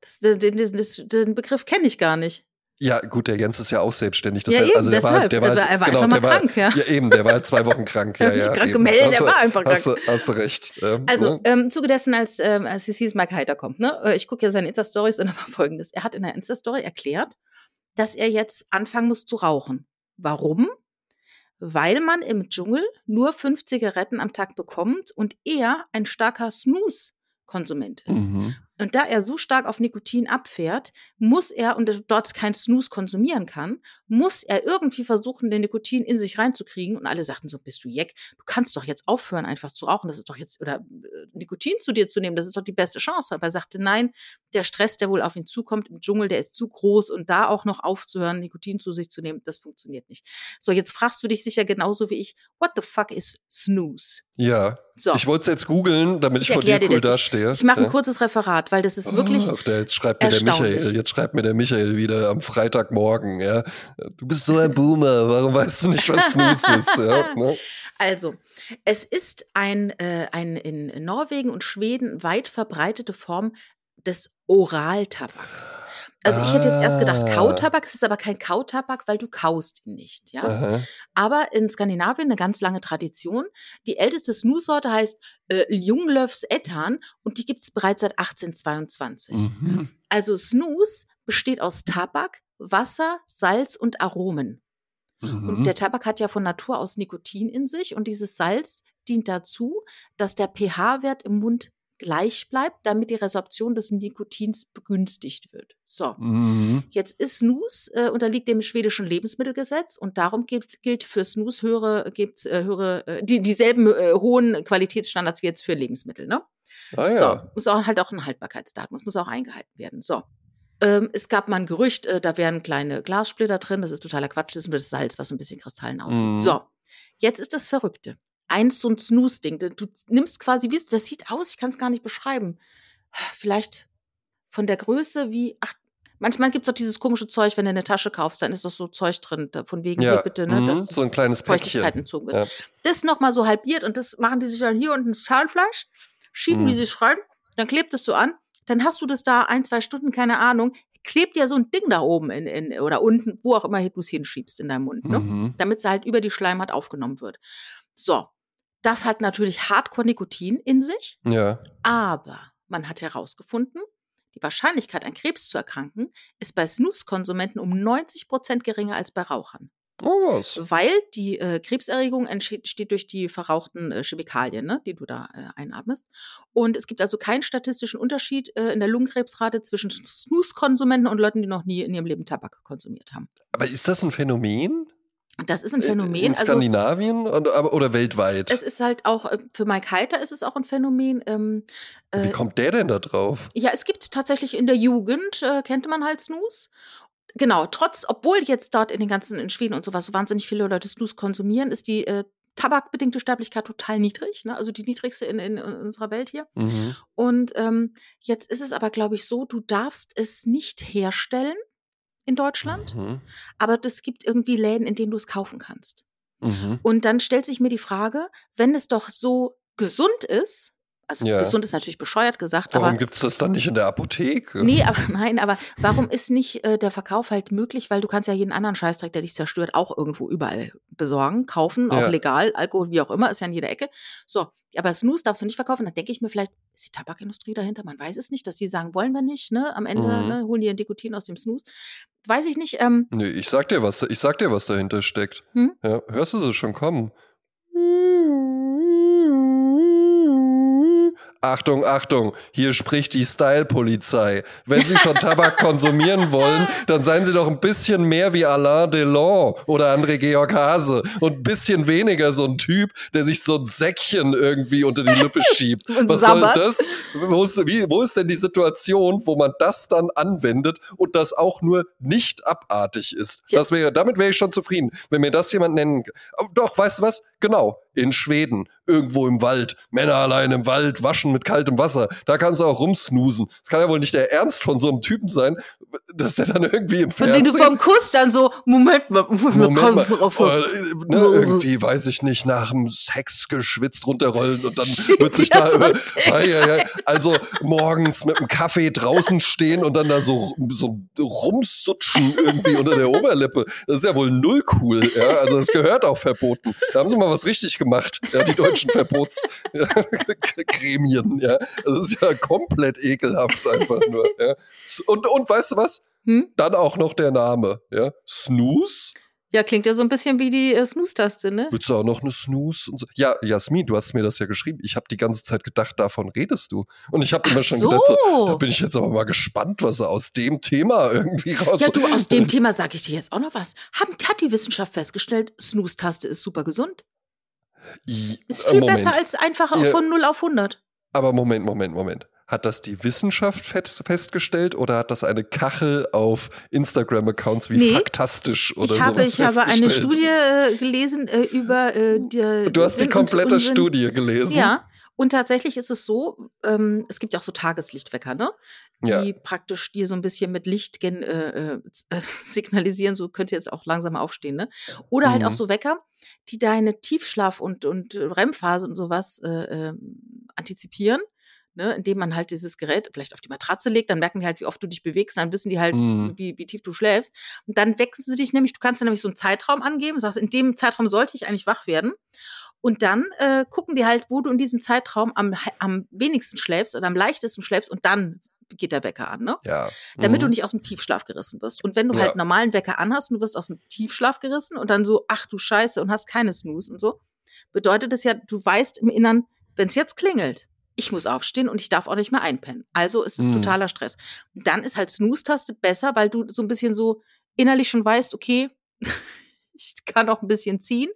Das, den, den, den, Begriff kenne ich gar nicht. Ja, gut, der Jens ist ja auch selbstständig. Ja, heißt, eben, also der deshalb. der war, Er war- er war genau, einfach mal der war, krank, ja. ja. eben, der war halt zwei Wochen krank. Ja, ja, krank gemeldet, Hast er du- war einfach Hast du, hast du recht. ähm, Also, ne? ähm, Zuge dessen, als, ähm, als es hieß, Mike Heiter kommt, ne? äh, ich gucke ja seine Insta-Stories und da war folgendes. Er hat in der Insta-Story erklärt, dass er jetzt anfangen muss zu rauchen. Warum? Weil man im Dschungel nur fünf Zigaretten am Tag bekommt und er ein starker Snooze-Konsument ist. Mhm. Und da er so stark auf Nikotin abfährt, muss er, und dort kein Snooze konsumieren kann, muss er irgendwie versuchen, den Nikotin in sich reinzukriegen. Und alle sagten so, bist du Jeck, du kannst doch jetzt aufhören, einfach zu rauchen. Das ist doch jetzt, oder äh, Nikotin zu dir zu nehmen, das ist doch die beste Chance. Aber er sagte, nein, der Stress, der wohl auf ihn zukommt im Dschungel, der ist zu groß. Und da auch noch aufzuhören, Nikotin zu sich zu nehmen, das funktioniert nicht. So, jetzt fragst du dich sicher genauso wie ich, what the fuck is Snooze? Ja. So. Ich wollte es jetzt googeln, damit ich, ich vor dir cool dastehe. Ich, ich mache ein kurzes Referat, weil das ist wirklich. Ach, der, jetzt schreibt mir der Michael, jetzt schreibt mir der Michael wieder am Freitagmorgen, ja. Du bist so ein Boomer, warum weißt du nicht, was Snooze ist? Ja, ne? Also, es ist ein, äh, ein in Norwegen und Schweden weit verbreitete Form des Oraltabaks. Also ich hätte jetzt erst gedacht ah. Kautabak, es ist aber kein Kautabak, weil du kaust ihn nicht, ja. Aha. Aber in Skandinavien eine ganz lange Tradition. Die älteste Snooze-Sorte heißt äh, Junglöfs Ethan und die gibt es bereits seit 1822. Mhm. Also Snooze besteht aus Tabak, Wasser, Salz und Aromen. Mhm. Und der Tabak hat ja von Natur aus Nikotin in sich und dieses Salz dient dazu, dass der pH-Wert im Mund gleich bleibt, damit die Resorption des Nikotins begünstigt wird. So, mhm. jetzt ist Snus äh, unterliegt dem schwedischen Lebensmittelgesetz und darum gilt, gilt für Snus höhere, gibt, äh, höhere äh, die, dieselben äh, hohen Qualitätsstandards wie jetzt für Lebensmittel. Ne? Ah, ja. So, muss auch halt auch ein Haltbarkeitsdatum, muss auch eingehalten werden. So. Ähm, es gab mal ein Gerücht, äh, da wären kleine Glassplitter drin. Das ist totaler Quatsch. Das ist nur das Salz, was ein bisschen kristallen aussieht. Mhm. So, jetzt ist das Verrückte eins so ein Snooze-Ding. Du nimmst quasi, wie das sieht aus, ich kann es gar nicht beschreiben. Vielleicht von der Größe wie, ach, manchmal gibt es doch dieses komische Zeug, wenn du eine Tasche kaufst, dann ist doch so Zeug drin, von wegen ja. hier bitte, ne, mhm, dass so ein kleines Feuchtigkeit entzogen wird. Ja. Das nochmal so halbiert und das machen die sich dann hier unten ins Zahnfleisch, schieben mhm. die sich rein, dann klebt es so an, dann hast du das da ein, zwei Stunden, keine Ahnung, klebt ja so ein Ding da oben in, in, oder unten, wo auch immer du es hinschiebst in deinem Mund, ne? Mhm. damit es halt über die Schleimhaut aufgenommen wird. So, das hat natürlich Hardcore-Nikotin in sich. Ja. Aber man hat herausgefunden, die Wahrscheinlichkeit, an Krebs zu erkranken, ist bei Snooze-Konsumenten um 90 Prozent geringer als bei Rauchern. Oh, was? Weil die äh, Krebserregung entsteht durch die verrauchten äh, Chemikalien, ne, die du da äh, einatmest. Und es gibt also keinen statistischen Unterschied äh, in der Lungenkrebsrate zwischen Snooze-Konsumenten und Leuten, die noch nie in ihrem Leben Tabak konsumiert haben. Aber ist das ein Phänomen? Das ist ein Phänomen. In also Skandinavien also, oder, weltweit? Es ist halt auch, äh, für Mike Heiter ist es auch ein Phänomen. Ähm, äh, Wie kommt der denn da drauf? Ja, es gibt tatsächlich in der Jugend, äh, kennt man halt Snooze. Genau, trotz, obwohl jetzt dort in den ganzen, in Schweden und sowas so wahnsinnig viele Leute Snooze konsumieren, ist die äh, tabakbedingte Sterblichkeit total niedrig, ne? also die niedrigste in, in, in unserer Welt hier. Mhm. Und ähm, jetzt ist es aber, glaube ich, so, du darfst es nicht herstellen in Deutschland, mhm. aber es gibt irgendwie Läden, in denen du es kaufen kannst. Mhm. Und dann stellt sich mir die Frage, wenn es doch so gesund ist, also ja. gesund ist natürlich bescheuert gesagt. Warum gibt es das dann nicht in der Apotheke? Nee, aber nein, aber warum ist nicht äh, der Verkauf halt möglich? Weil du kannst ja jeden anderen Scheißdreck, der dich zerstört, auch irgendwo überall besorgen, kaufen, auch ja. legal, Alkohol, wie auch immer, ist ja in jeder Ecke. So, aber Snooze darfst du nicht verkaufen. Dann denke ich mir vielleicht, ist die Tabakindustrie dahinter? Man weiß es nicht, dass die sagen, wollen wir nicht, ne? Am Ende mhm. ne, holen die ein Nikotin aus dem Snooze. Weiß ich nicht. Ähm, nee, ich sag dir was, ich sag dir, was dahinter steckt. Hm? Ja, hörst du sie schon kommen? Achtung, Achtung, hier spricht die Style-Polizei. Wenn Sie schon Tabak konsumieren wollen, dann seien Sie doch ein bisschen mehr wie Alain Delon oder André Georg Hase und ein bisschen weniger so ein Typ, der sich so ein Säckchen irgendwie unter die Lippe schiebt. Was sabbert. soll das? Wo ist, wie, wo ist denn die Situation, wo man das dann anwendet und das auch nur nicht abartig ist? Das wäre, damit wäre ich schon zufrieden, wenn mir das jemand nennen. Oh, doch, weißt du was? Genau, in Schweden, irgendwo im Wald, Männer allein im Wald, waschen mit kaltem Wasser, da kannst du auch rumsnoosen. Das kann ja wohl nicht der Ernst von so einem Typen sein, dass er dann irgendwie im Fernsehen... Wenn du vom Kuss dann so, Moment mal, Moment mal, äh, ne, irgendwie, weiß ich nicht, nach dem Sex geschwitzt runterrollen und dann wird sich da... Äh, also morgens mit einem Kaffee draußen stehen und dann da so, so rumsutschen irgendwie unter der Oberlippe. Das ist ja wohl null cool, ja, also das gehört auch verboten. Da haben sie mal was richtig gemacht, ja, die deutschen Verbotsgremien, ja. Das ist ja komplett ekelhaft einfach nur, ja. Und, und weißt du was? Hm? Dann auch noch der Name, ja. Snooze Ja, klingt ja so ein bisschen wie die äh, Snooze-Taste, ne? Willst du auch noch eine Snooze? Und so? Ja, Jasmin, du hast mir das ja geschrieben. Ich habe die ganze Zeit gedacht, davon redest du. Und ich habe immer schon so. gedacht, so, da bin ich jetzt aber mal gespannt, was er aus dem Thema irgendwie raus. Ja, du, aus dem Thema sage ich dir jetzt auch noch was. Hat die Wissenschaft festgestellt, Snooze-Taste ist super gesund. Ist viel Moment. besser als einfach Ja. von 0 auf 100. Aber Moment, Moment, Moment. Hat das die Wissenschaft fest- festgestellt oder hat das eine Kachel auf Instagram-Accounts wie Nee. Faktastisch oder Ich habe, ich habe eine? Studie äh, gelesen äh, über äh, die, Du hast die komplette. Studie gelesen. Ja, und tatsächlich ist es so, ähm, es gibt ja auch so Tageslichtwecker, ne? Die Ja. praktisch dir so ein bisschen mit Licht gen, äh, äh, signalisieren, so könnt ihr jetzt auch langsam aufstehen, ne? Oder halt auch Mhm. so Wecker, die deine Tiefschlaf- und, und REM-Phase und sowas äh, ähm, antizipieren. Ne, indem man halt dieses Gerät vielleicht auf die Matratze legt, dann merken die halt, wie oft du dich bewegst, dann wissen die halt, Mhm. wie, wie tief du schläfst. Und dann wecken sie dich nämlich, du kannst dann nämlich so einen Zeitraum angeben, sagst, in dem Zeitraum sollte ich eigentlich wach werden. Und dann äh, gucken die halt, wo du in diesem Zeitraum am, am wenigsten schläfst oder am leichtesten schläfst und dann geht der Wecker an, ne? Ja. Damit Mhm. du nicht aus dem Tiefschlaf gerissen wirst. Und wenn du Ja. halt normalen Wecker anhast und du wirst aus dem Tiefschlaf gerissen und dann so, ach du Scheiße, und hast keine Snooze und so, bedeutet es ja, du weißt im Innern, wenn es jetzt klingelt, ich muss aufstehen und ich darf auch nicht mehr einpennen. Also ist es Mhm. totaler Stress. Und dann ist halt Snooze-Taste besser, weil du so ein bisschen so innerlich schon weißt, okay, ich kann auch ein bisschen ziehen.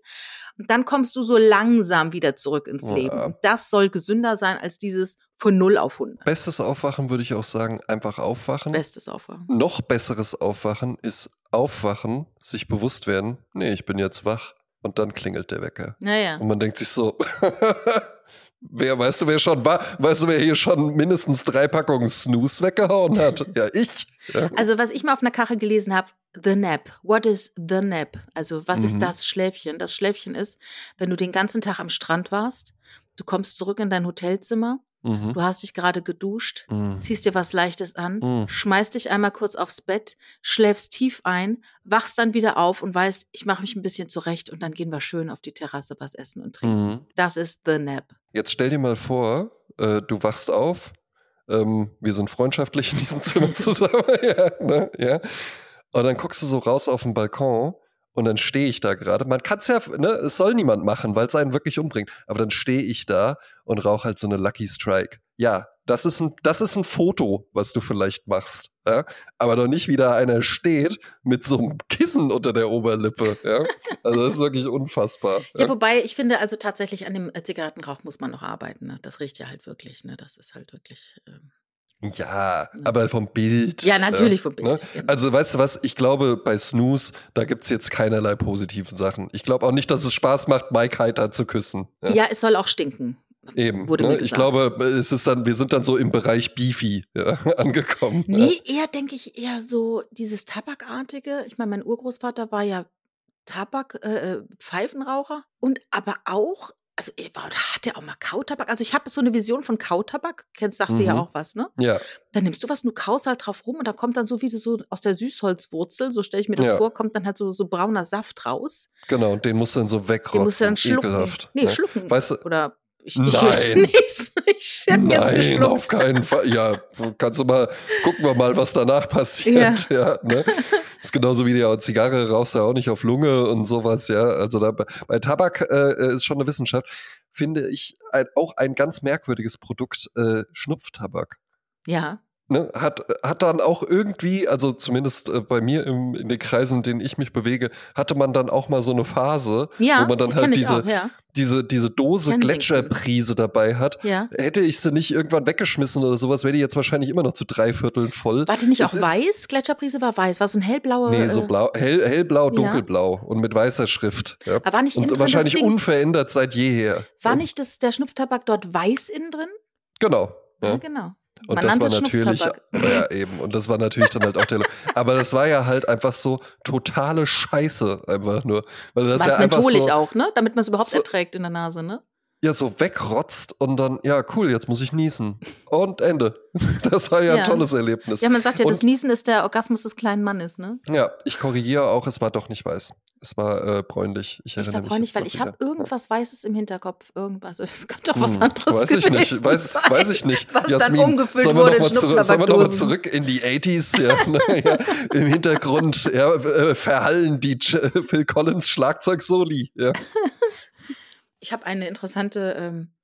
Und dann kommst du so langsam wieder zurück ins Ja. Leben. Und das soll gesünder sein als dieses von 0 auf 100. Bestes Aufwachen würde ich auch sagen, einfach aufwachen. Bestes Aufwachen. Noch besseres Aufwachen ist aufwachen, sich bewusst werden, nee, ich bin jetzt wach und dann klingelt der Wecker. Naja. Und man denkt sich so, wer, weißt du, wer schon war, weißt du, wer hier schon mindestens drei Packungen Snooze weggehauen hat? Ja, ich. Ja. Also, was ich mal auf einer Kachel gelesen habe, The Nap. What is the Nap? Also, was ist Mhm. das Schläfchen? Das Schläfchen ist, wenn du den ganzen Tag am Strand warst, du kommst zurück in dein Hotelzimmer, Mhm. du hast dich gerade geduscht, Mhm. ziehst dir was Leichtes an, Mhm. schmeißt dich einmal kurz aufs Bett, schläfst tief ein, wachst dann wieder auf und weißt, ich mache mich ein bisschen zurecht und dann gehen wir schön auf die Terrasse was essen und trinken. Mhm. Das ist The Nap. Jetzt stell dir mal vor, äh, du wachst auf, ähm, wir sind freundschaftlich in diesem Zimmer zusammen, ja, ne, ja. Und dann guckst du so raus auf den Balkon und dann stehe ich da gerade. Man kann es ja, ne, es soll niemand machen, weil es einen wirklich umbringt. Aber dann stehe ich da und rauche halt so eine Lucky Strike. Ja, das ist ein, das ist ein Foto, was du vielleicht machst. Ja? Aber doch nicht, wie da einer steht mit so einem Kissen unter der Oberlippe. Ja? Also das ist wirklich unfassbar. Ja, wobei ich finde, also tatsächlich an dem äh, Zigarettenrauch muss man noch arbeiten. Ne? Das riecht ja halt wirklich. Ne? Das ist halt wirklich. Ähm Ja, aber vom Bild. ja, natürlich vom ne? Bild. genau. Also, weißt du was? Ich glaube, bei Snooze, da gibt es jetzt keinerlei positiven Sachen. Ich glaube auch nicht, dass es Spaß macht, Mike Heiter zu küssen. Ja, ja, es soll auch stinken. eben. wurde ne? Ich glaube, es ist dann, wir sind dann so im Bereich Beefy ja, angekommen. Nee, eher denke ich eher so dieses Tabakartige. Ich meine, mein Urgroßvater war ja Tabak, äh, äh, Pfeifenraucher und aber auch, also war, hat er auch mal Kautabak? Also ich habe so eine Vision von Kautabak, kennst, sagte ja Mhm. auch was, ne? Ja. Dann nimmst du was, du kaust halt drauf rum und da kommt dann so wie so aus der Süßholzwurzel, so stelle ich mir das Ja. vor, kommt dann halt so, so brauner Saft raus. genau. Und den musst du dann so Den wegrotzen. musst du dann schlucken. Ekelhaft. Nee, ne? schlucken. Weißt du- Oder ich, Nein. ich, ich, ich Nein, auf keinen Fall. Ja, kannst du mal, gucken wir mal, was danach passiert. Ja. ne? Ist genauso wie die Zigarre rauchst du ja auch nicht auf Lunge und sowas, ja. Also da, bei Tabak äh, ist schon eine Wissenschaft. Finde ich ein, auch ein ganz merkwürdiges Produkt, äh, Schnupftabak. Ja. Ne, hat, hat dann auch irgendwie, also zumindest äh, bei mir im, in den Kreisen, in denen ich mich bewege, hatte man dann auch mal so eine Phase, Ja, wo man dann halt diese, auch, ja. diese, diese Dose. Gletscherprise dabei hat. Ja. Hätte ich sie nicht irgendwann weggeschmissen oder sowas, wäre die jetzt wahrscheinlich immer noch zu drei Vierteln voll. War die nicht Es auch weiß? Gletscherbrise war weiß. War so ein hellblauer. Nee, so äh, blau, hell, hellblau, dunkelblau und mit weißer Schrift. Aber war nicht Und wahrscheinlich unverändert seit jeher. War nicht das, der Schnupftabak dort weiß innen drin? Genau. Ja. Ja, genau. Und Man das war natürlich, ja eben, und das war natürlich dann halt auch der, aber das war ja halt einfach so totale Scheiße einfach nur, weil das War ja es einfach so, auch, ne? Damit man es überhaupt so- erträgt in der Nase, ne? Ja so wegrotzt und dann, ja, cool, jetzt muss ich niesen. Und Ende. Das war ja, ja. ein tolles Erlebnis. Ja, man sagt ja, und, das Niesen ist der Orgasmus des kleinen Mannes, ne? Ja, ich korrigiere auch, es war doch nicht weiß. Es war äh, bräunlich. Ich erinnere ich bräunlich, weil ich habe irgendwas Weißes im Hinterkopf. Irgendwas. Es könnte doch was hm, anderes weiß ich nicht. Weiß, weiß ich nicht. Was Jasmin, dann umgefüllt sollen wir wurde zurück, Sollen wir nochmal zurück in die 80s? Ja, ja, Im Hintergrund ja, äh, verhallen die Phil Collins Schlagzeug-Soli. Ja. Ich habe eine interessante ähm,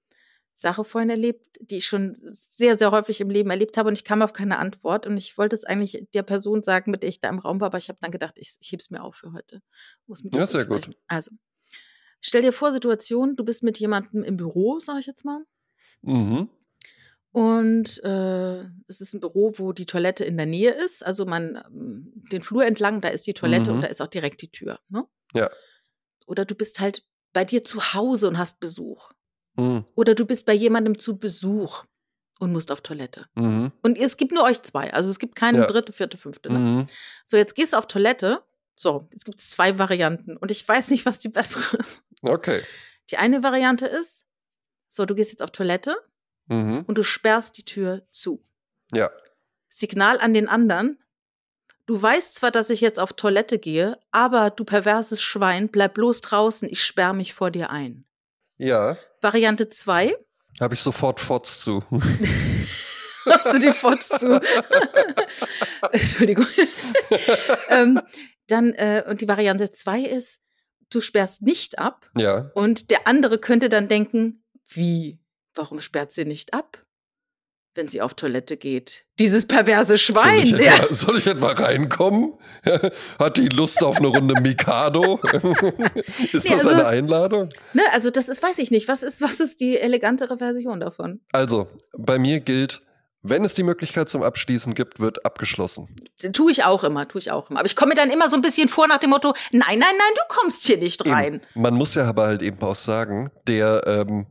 Sache vorhin erlebt, die ich schon sehr, sehr häufig im Leben erlebt habe und ich kam auf keine Antwort und ich wollte es eigentlich der Person sagen, mit der ich da im Raum war, aber ich habe dann gedacht, ich, ich hebe es mir auf für heute. Muss mit ja, sehr gut. Also, stell dir vor, Situation, du bist mit jemandem im Büro, sage ich jetzt mal. Mhm. Und äh, es ist ein Büro, wo die Toilette in der Nähe ist. Also man ähm, den Flur entlang, da ist die Toilette mhm. und da ist auch direkt die Tür. Ne? Ja. Oder du bist halt bei dir zu Hause und hast Besuch. Mhm. Oder du bist bei jemandem zu Besuch und musst auf Toilette. Mhm. Und es gibt nur euch zwei. Also es gibt keine ja. dritte, vierte, fünfte. Ne? Mhm. So, jetzt gehst du auf Toilette. So, jetzt gibt es zwei Varianten. Und ich weiß nicht, was die bessere ist. Okay. Die eine Variante ist, so, du gehst jetzt auf Toilette mhm. und du sperrst die Tür zu. Ja. Signal an den anderen. Du weißt zwar, dass ich jetzt auf Toilette gehe, aber du perverses Schwein, bleib bloß draußen, ich sperr mich vor dir ein. Ja. Variante 2. Habe ich sofort Fots zu. Hast du die Fots zu? Entschuldigung. ähm, dann, äh, und die Variante 2 ist, du sperrst nicht ab. Ja. Und der andere könnte dann denken, wie? Warum sperrt sie nicht ab? Wenn sie auf Toilette geht. Dieses perverse Schwein. Soll ich etwa, ja. soll ich etwa reinkommen? Hat die Lust auf eine Runde Mikado? ist nee, das also, eine Einladung? Ne, also das ist, weiß ich nicht. Was ist, was ist die elegantere Version davon? Also, bei mir gilt, wenn es die Möglichkeit zum Abschließen gibt, wird abgeschlossen. Tue ich auch immer, tue ich auch immer. Aber ich komme mir dann immer so ein bisschen vor nach dem Motto, nein, nein, nein, du kommst hier nicht rein. Eben. Man muss ja aber halt eben auch sagen, der ähm,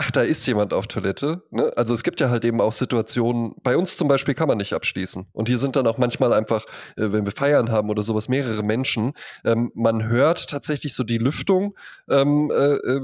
ach, da ist jemand auf Toilette. Ne? Also es gibt ja halt eben auch Situationen, bei uns zum Beispiel kann man nicht abschließen. Und hier sind dann auch manchmal einfach, äh, wenn wir Feiern haben oder sowas, mehrere Menschen. Ähm, man hört tatsächlich so die Lüftung ähm, äh, äh,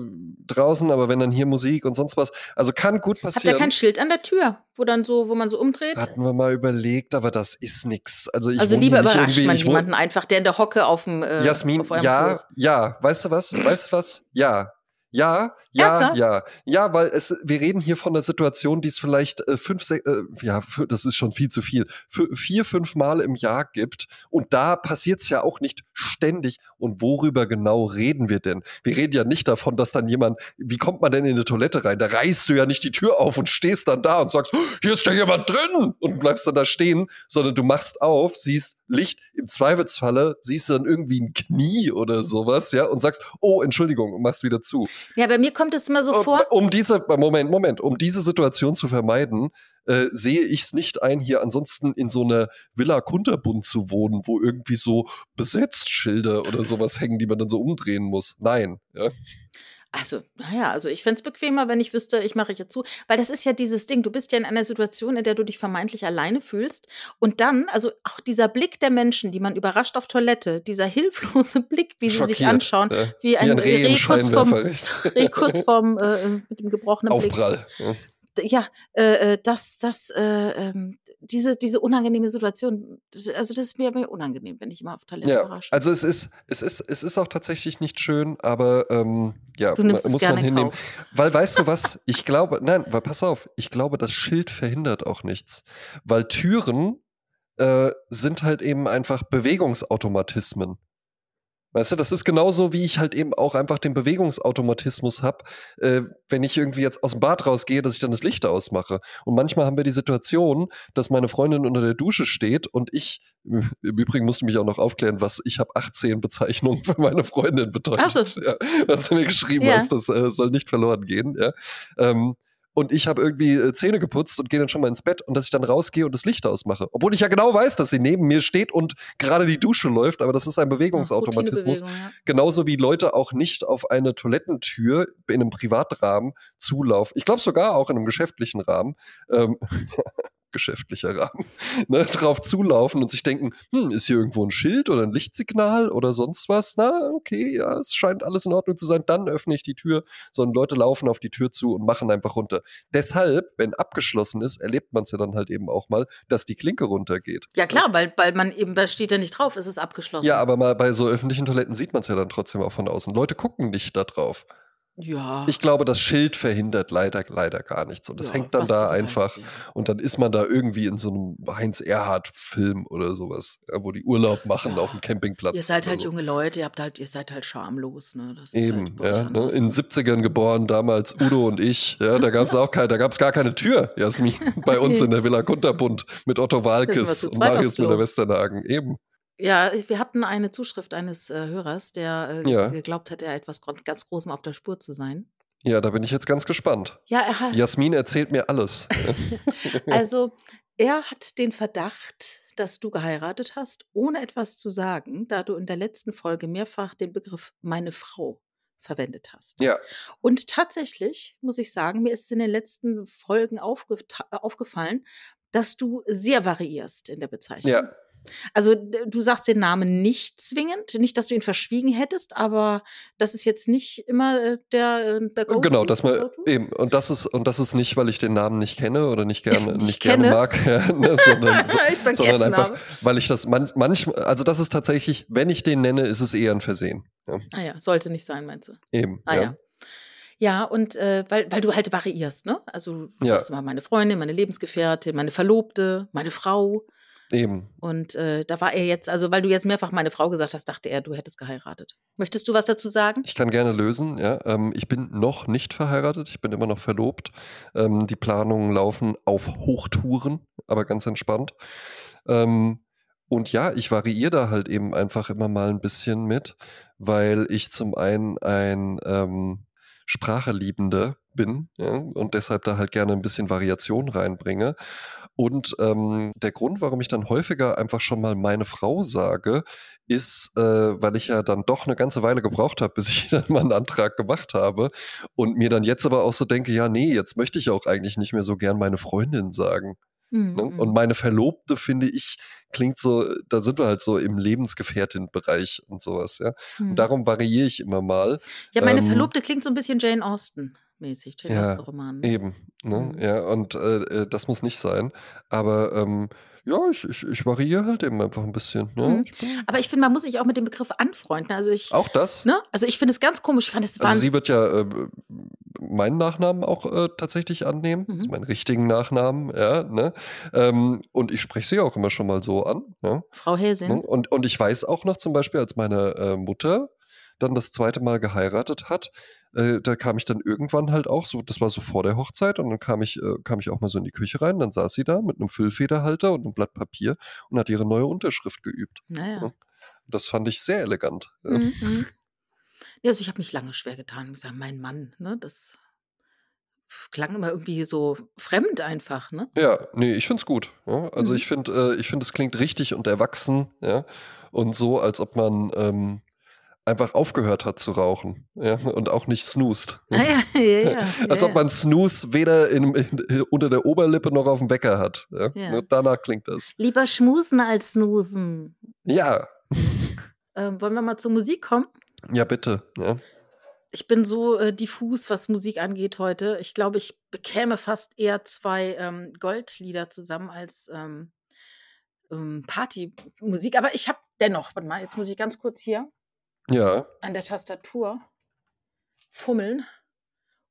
draußen, aber wenn dann hier Musik und sonst was, also kann gut passieren. Habt ihr kein Schild an der Tür, wo dann so, wo man so umdreht? Hatten wir mal überlegt, aber das ist nix. Also, ich also lieber überrascht man jemanden einfach, der in der Hocke auf dem äh, Jasmin, ja, Kurs. ja, weißt du was? Weißt du was? Ja, ja, ja, Ernsthaft? ja. Ja, weil es, wir reden hier von einer Situation, die es vielleicht äh, fünf, äh, ja, das ist schon viel zu viel, vier, fünf Mal im Jahr gibt. Und da passiert es ja auch nicht ständig. Und worüber genau reden wir denn? Wir reden ja nicht davon, dass dann jemand, wie kommt man denn in eine Toilette rein? Da reißt du ja nicht die Tür auf und stehst dann da und sagst, hier ist ja jemand drin und bleibst dann da stehen, sondern du machst auf, siehst Licht, im Zweifelsfalle siehst du dann irgendwie ein Knie oder sowas, ja, und sagst, oh, Entschuldigung, und machst wieder zu. Ja, bei mir kommt es immer so vor. Um diese, Moment, Moment, um diese Situation zu vermeiden, äh, sehe ich es nicht ein, hier ansonsten in so einer Villa Kunterbund zu wohnen, wo irgendwie so Besetztschilder oder sowas hängen, die man dann so umdrehen muss. Nein, ja. Also, naja, also ich fände es bequemer, wenn ich wüsste, ich mache jetzt zu. Weil das ist ja dieses Ding, du bist ja in einer Situation, in der du dich vermeintlich alleine fühlst. Und dann, also auch dieser Blick der Menschen, die man überrascht auf Toilette, dieser hilflose Blick, wie Schockiert, sie sich anschauen, ja. wie ein, wie ein Reh, kurz vorm, Reh kurz vorm äh, mit dem gebrochenen Aufprall. Blick. Ja ja, äh, äh, das, das, äh, ähm, diese, diese unangenehme Situation, also das ist mir, mir unangenehm, wenn ich immer auf Toilette ja, überrasche. Also es ist, es ist, es ist auch tatsächlich nicht schön, aber ähm, ja, muss man hinnehmen. Weil weißt du was, ich glaube, nein, weil pass auf, ich glaube, das Schild verhindert auch nichts. Weil Türen äh, sind halt eben einfach Bewegungsautomatismen. Weißt du, das ist genauso, wie ich halt eben auch einfach den Bewegungsautomatismus habe, äh, wenn ich irgendwie jetzt aus dem Bad rausgehe, dass ich dann das Licht ausmache. Und manchmal haben wir die Situation, dass meine Freundin unter der Dusche steht und ich, im Übrigen musst du mich auch noch aufklären, was ich habe 18 Bezeichnungen für meine Freundin bedeutet. Ach so. ja, was du mir geschrieben ja. hast, das äh, soll nicht verloren gehen. Ja. Ähm, und ich habe irgendwie äh, Zähne geputzt und gehe dann schon mal ins Bett und dass ich dann rausgehe und das Licht ausmache. Obwohl ich ja genau weiß, dass sie neben mir steht und gerade die Dusche läuft, aber das ist ein Bewegungsautomatismus. Ja. Genauso wie Leute auch nicht auf eine Toilettentür in einem Privatrahmen zulaufen. Ich glaube sogar auch in einem geschäftlichen Rahmen. Ähm, geschäftlicher Rahmen, ne, drauf zulaufen und sich denken, hm, ist hier irgendwo ein Schild oder ein Lichtsignal oder sonst was? Na, okay, ja, es scheint alles in Ordnung zu sein. Dann öffne ich die Tür, sondern Leute laufen auf die Tür zu und machen einfach runter. Deshalb, wenn abgeschlossen ist, erlebt man es ja dann halt eben auch mal, dass die Klinke runtergeht. Ja klar, weil, weil man eben, da steht ja nicht drauf, es ist abgeschlossen. Ja, aber mal bei so öffentlichen Toiletten sieht man es ja dann trotzdem auch von außen. Leute gucken nicht da drauf. Ja. Ich glaube, das Schild verhindert leider, leider gar nichts. Und das Ja, hängt dann da einfach. Und dann ist man da irgendwie in so einem Heinz-Erhardt-Film oder sowas, wo die Urlaub machen Ja. auf dem Campingplatz. Ihr seid halt so. junge Leute, ihr habt halt, ihr seid halt schamlos, ne? Eben, halt ja. Ne? In den 70ern geboren, damals Udo und ich. Ja, da gab es auch keine, da gab es gar keine Tür, Jasmin, bei uns in der Villa Kunterbund mit Otto Walkes und Marius. Müller-Westernhagen. Eben. Ja, wir hatten eine Zuschrift eines äh, Hörers, der äh, Ja. geglaubt hat, er etwas ganz Großem auf der Spur zu sein. Ja, da bin ich jetzt ganz gespannt. Ja, er hat, Jasmin erzählt mir alles. also er hat den Verdacht, dass du geheiratet hast, ohne etwas zu sagen, da du in der letzten Folge mehrfach den Begriff meine Frau verwendet hast. ja, Und tatsächlich muss ich sagen, mir ist in den letzten Folgen aufge aufgefallen, dass du sehr variierst in der Bezeichnung. ja. Also du sagst den Namen nicht zwingend, nicht, dass du ihn verschwiegen hättest, aber das ist jetzt nicht immer äh, der, äh, der Go-To, Genau, dass das man Go-To. eben und das ist und das ist nicht, weil ich den Namen nicht kenne oder nicht gerne Nicht nicht, gerne kenne. mag, ja, ne, sondern, Ich sondern einfach, habe. weil ich das man, manchmal, also das ist tatsächlich, wenn ich den nenne, ist es eher ein Versehen. Ja, Ah ja, sollte nicht sein, meinst du? eben. Ah ja. ja. Ja, und äh, weil, weil du halt variierst, ne? Also du Ja. sagst immer meine Freundin, meine Lebensgefährtin, meine Verlobte, meine Frau. Eben. Und äh, da war er jetzt, also weil du jetzt mehrfach meine Frau gesagt hast, dachte er, du hättest geheiratet. Möchtest du was dazu sagen? Ich kann gerne lösen, ja. Ähm, ich bin noch nicht verheiratet, ich bin immer noch verlobt. Ähm, die Planungen laufen auf Hochtouren, aber ganz entspannt. Ähm, und ja, ich variiere da halt eben einfach immer mal ein bisschen mit, weil ich zum einen ein ähm, Spracheliebender bin ja, und deshalb da halt gerne ein bisschen Variation reinbringe. Und ähm, der Grund, warum ich dann häufiger einfach schon mal meine Frau sage, ist, äh, weil ich ja dann doch eine ganze Weile gebraucht habe, bis ich dann mal einen Antrag gemacht habe und mir dann jetzt aber auch so denke, ja, nee, jetzt möchte ich auch eigentlich nicht mehr so gern meine Freundin sagen. Ne? Mhm. Und meine Verlobte, finde ich, klingt so, da sind wir halt so im Lebensgefährtin-Bereich und sowas, ja. Mhm. Und darum variiere ich immer mal. Ja, meine ähm, Verlobte klingt so ein bisschen Jane Austen mäßig, Jane Ja. Ne? Eben, ne? Mhm. Ja, und äh, äh, das muss nicht sein. Aber ähm, ja, ich, ich, ich variiere halt eben einfach ein bisschen. Ja, Mhm. Aber ich finde, man muss sich auch mit dem Begriff anfreunden. Also ich, auch das. ne? Also ich finde es ganz komisch. Ich fand es Also sie wird ja äh, meinen Nachnamen auch äh, tatsächlich annehmen, Mhm. also meinen richtigen Nachnamen, ja, ne? Ähm, und ich spreche sie auch immer schon mal so an, ja. Frau Häsin. Ne? Und, und ich weiß auch noch zum Beispiel, als meine äh, Mutter dann das zweite Mal geheiratet hat, äh, da kam ich dann irgendwann halt auch so, das war so vor der Hochzeit, und dann kam ich, äh, kam ich auch mal so in die Küche rein, dann saß sie da mit einem Füllfederhalter und einem Blatt Papier und hat ihre neue Unterschrift geübt. Naja. Ja. Das fand ich sehr elegant. Ja. Mhm. Ja, also ich habe mich lange schwer getan. Gesagt, mein Mann, ne? Das klang immer irgendwie so fremd einfach, ne? Ja, nee, ich find's gut. Ja? Also Mhm. ich finde, äh, ich finde, es klingt richtig und erwachsen, ja. Und so, als ob man ähm, einfach aufgehört hat zu rauchen, ja, und auch nicht snoost. Ah, ja, ja, ja. als ob man Snooze weder in, in, unter der Oberlippe noch auf dem Wecker hat. Ja? Danach klingt das. Lieber schmusen als snoosen. Ja, Ähm, wollen wir mal zur Musik kommen? ja, bitte. Ich bin so äh, diffus, was Musik angeht heute. Ich glaube, ich bekäme fast eher zwei ähm, Goldlieder zusammen als ähm, ähm, Partymusik. Aber ich habe dennoch, warte mal, jetzt muss ich ganz kurz hier ja, an der Tastatur fummeln,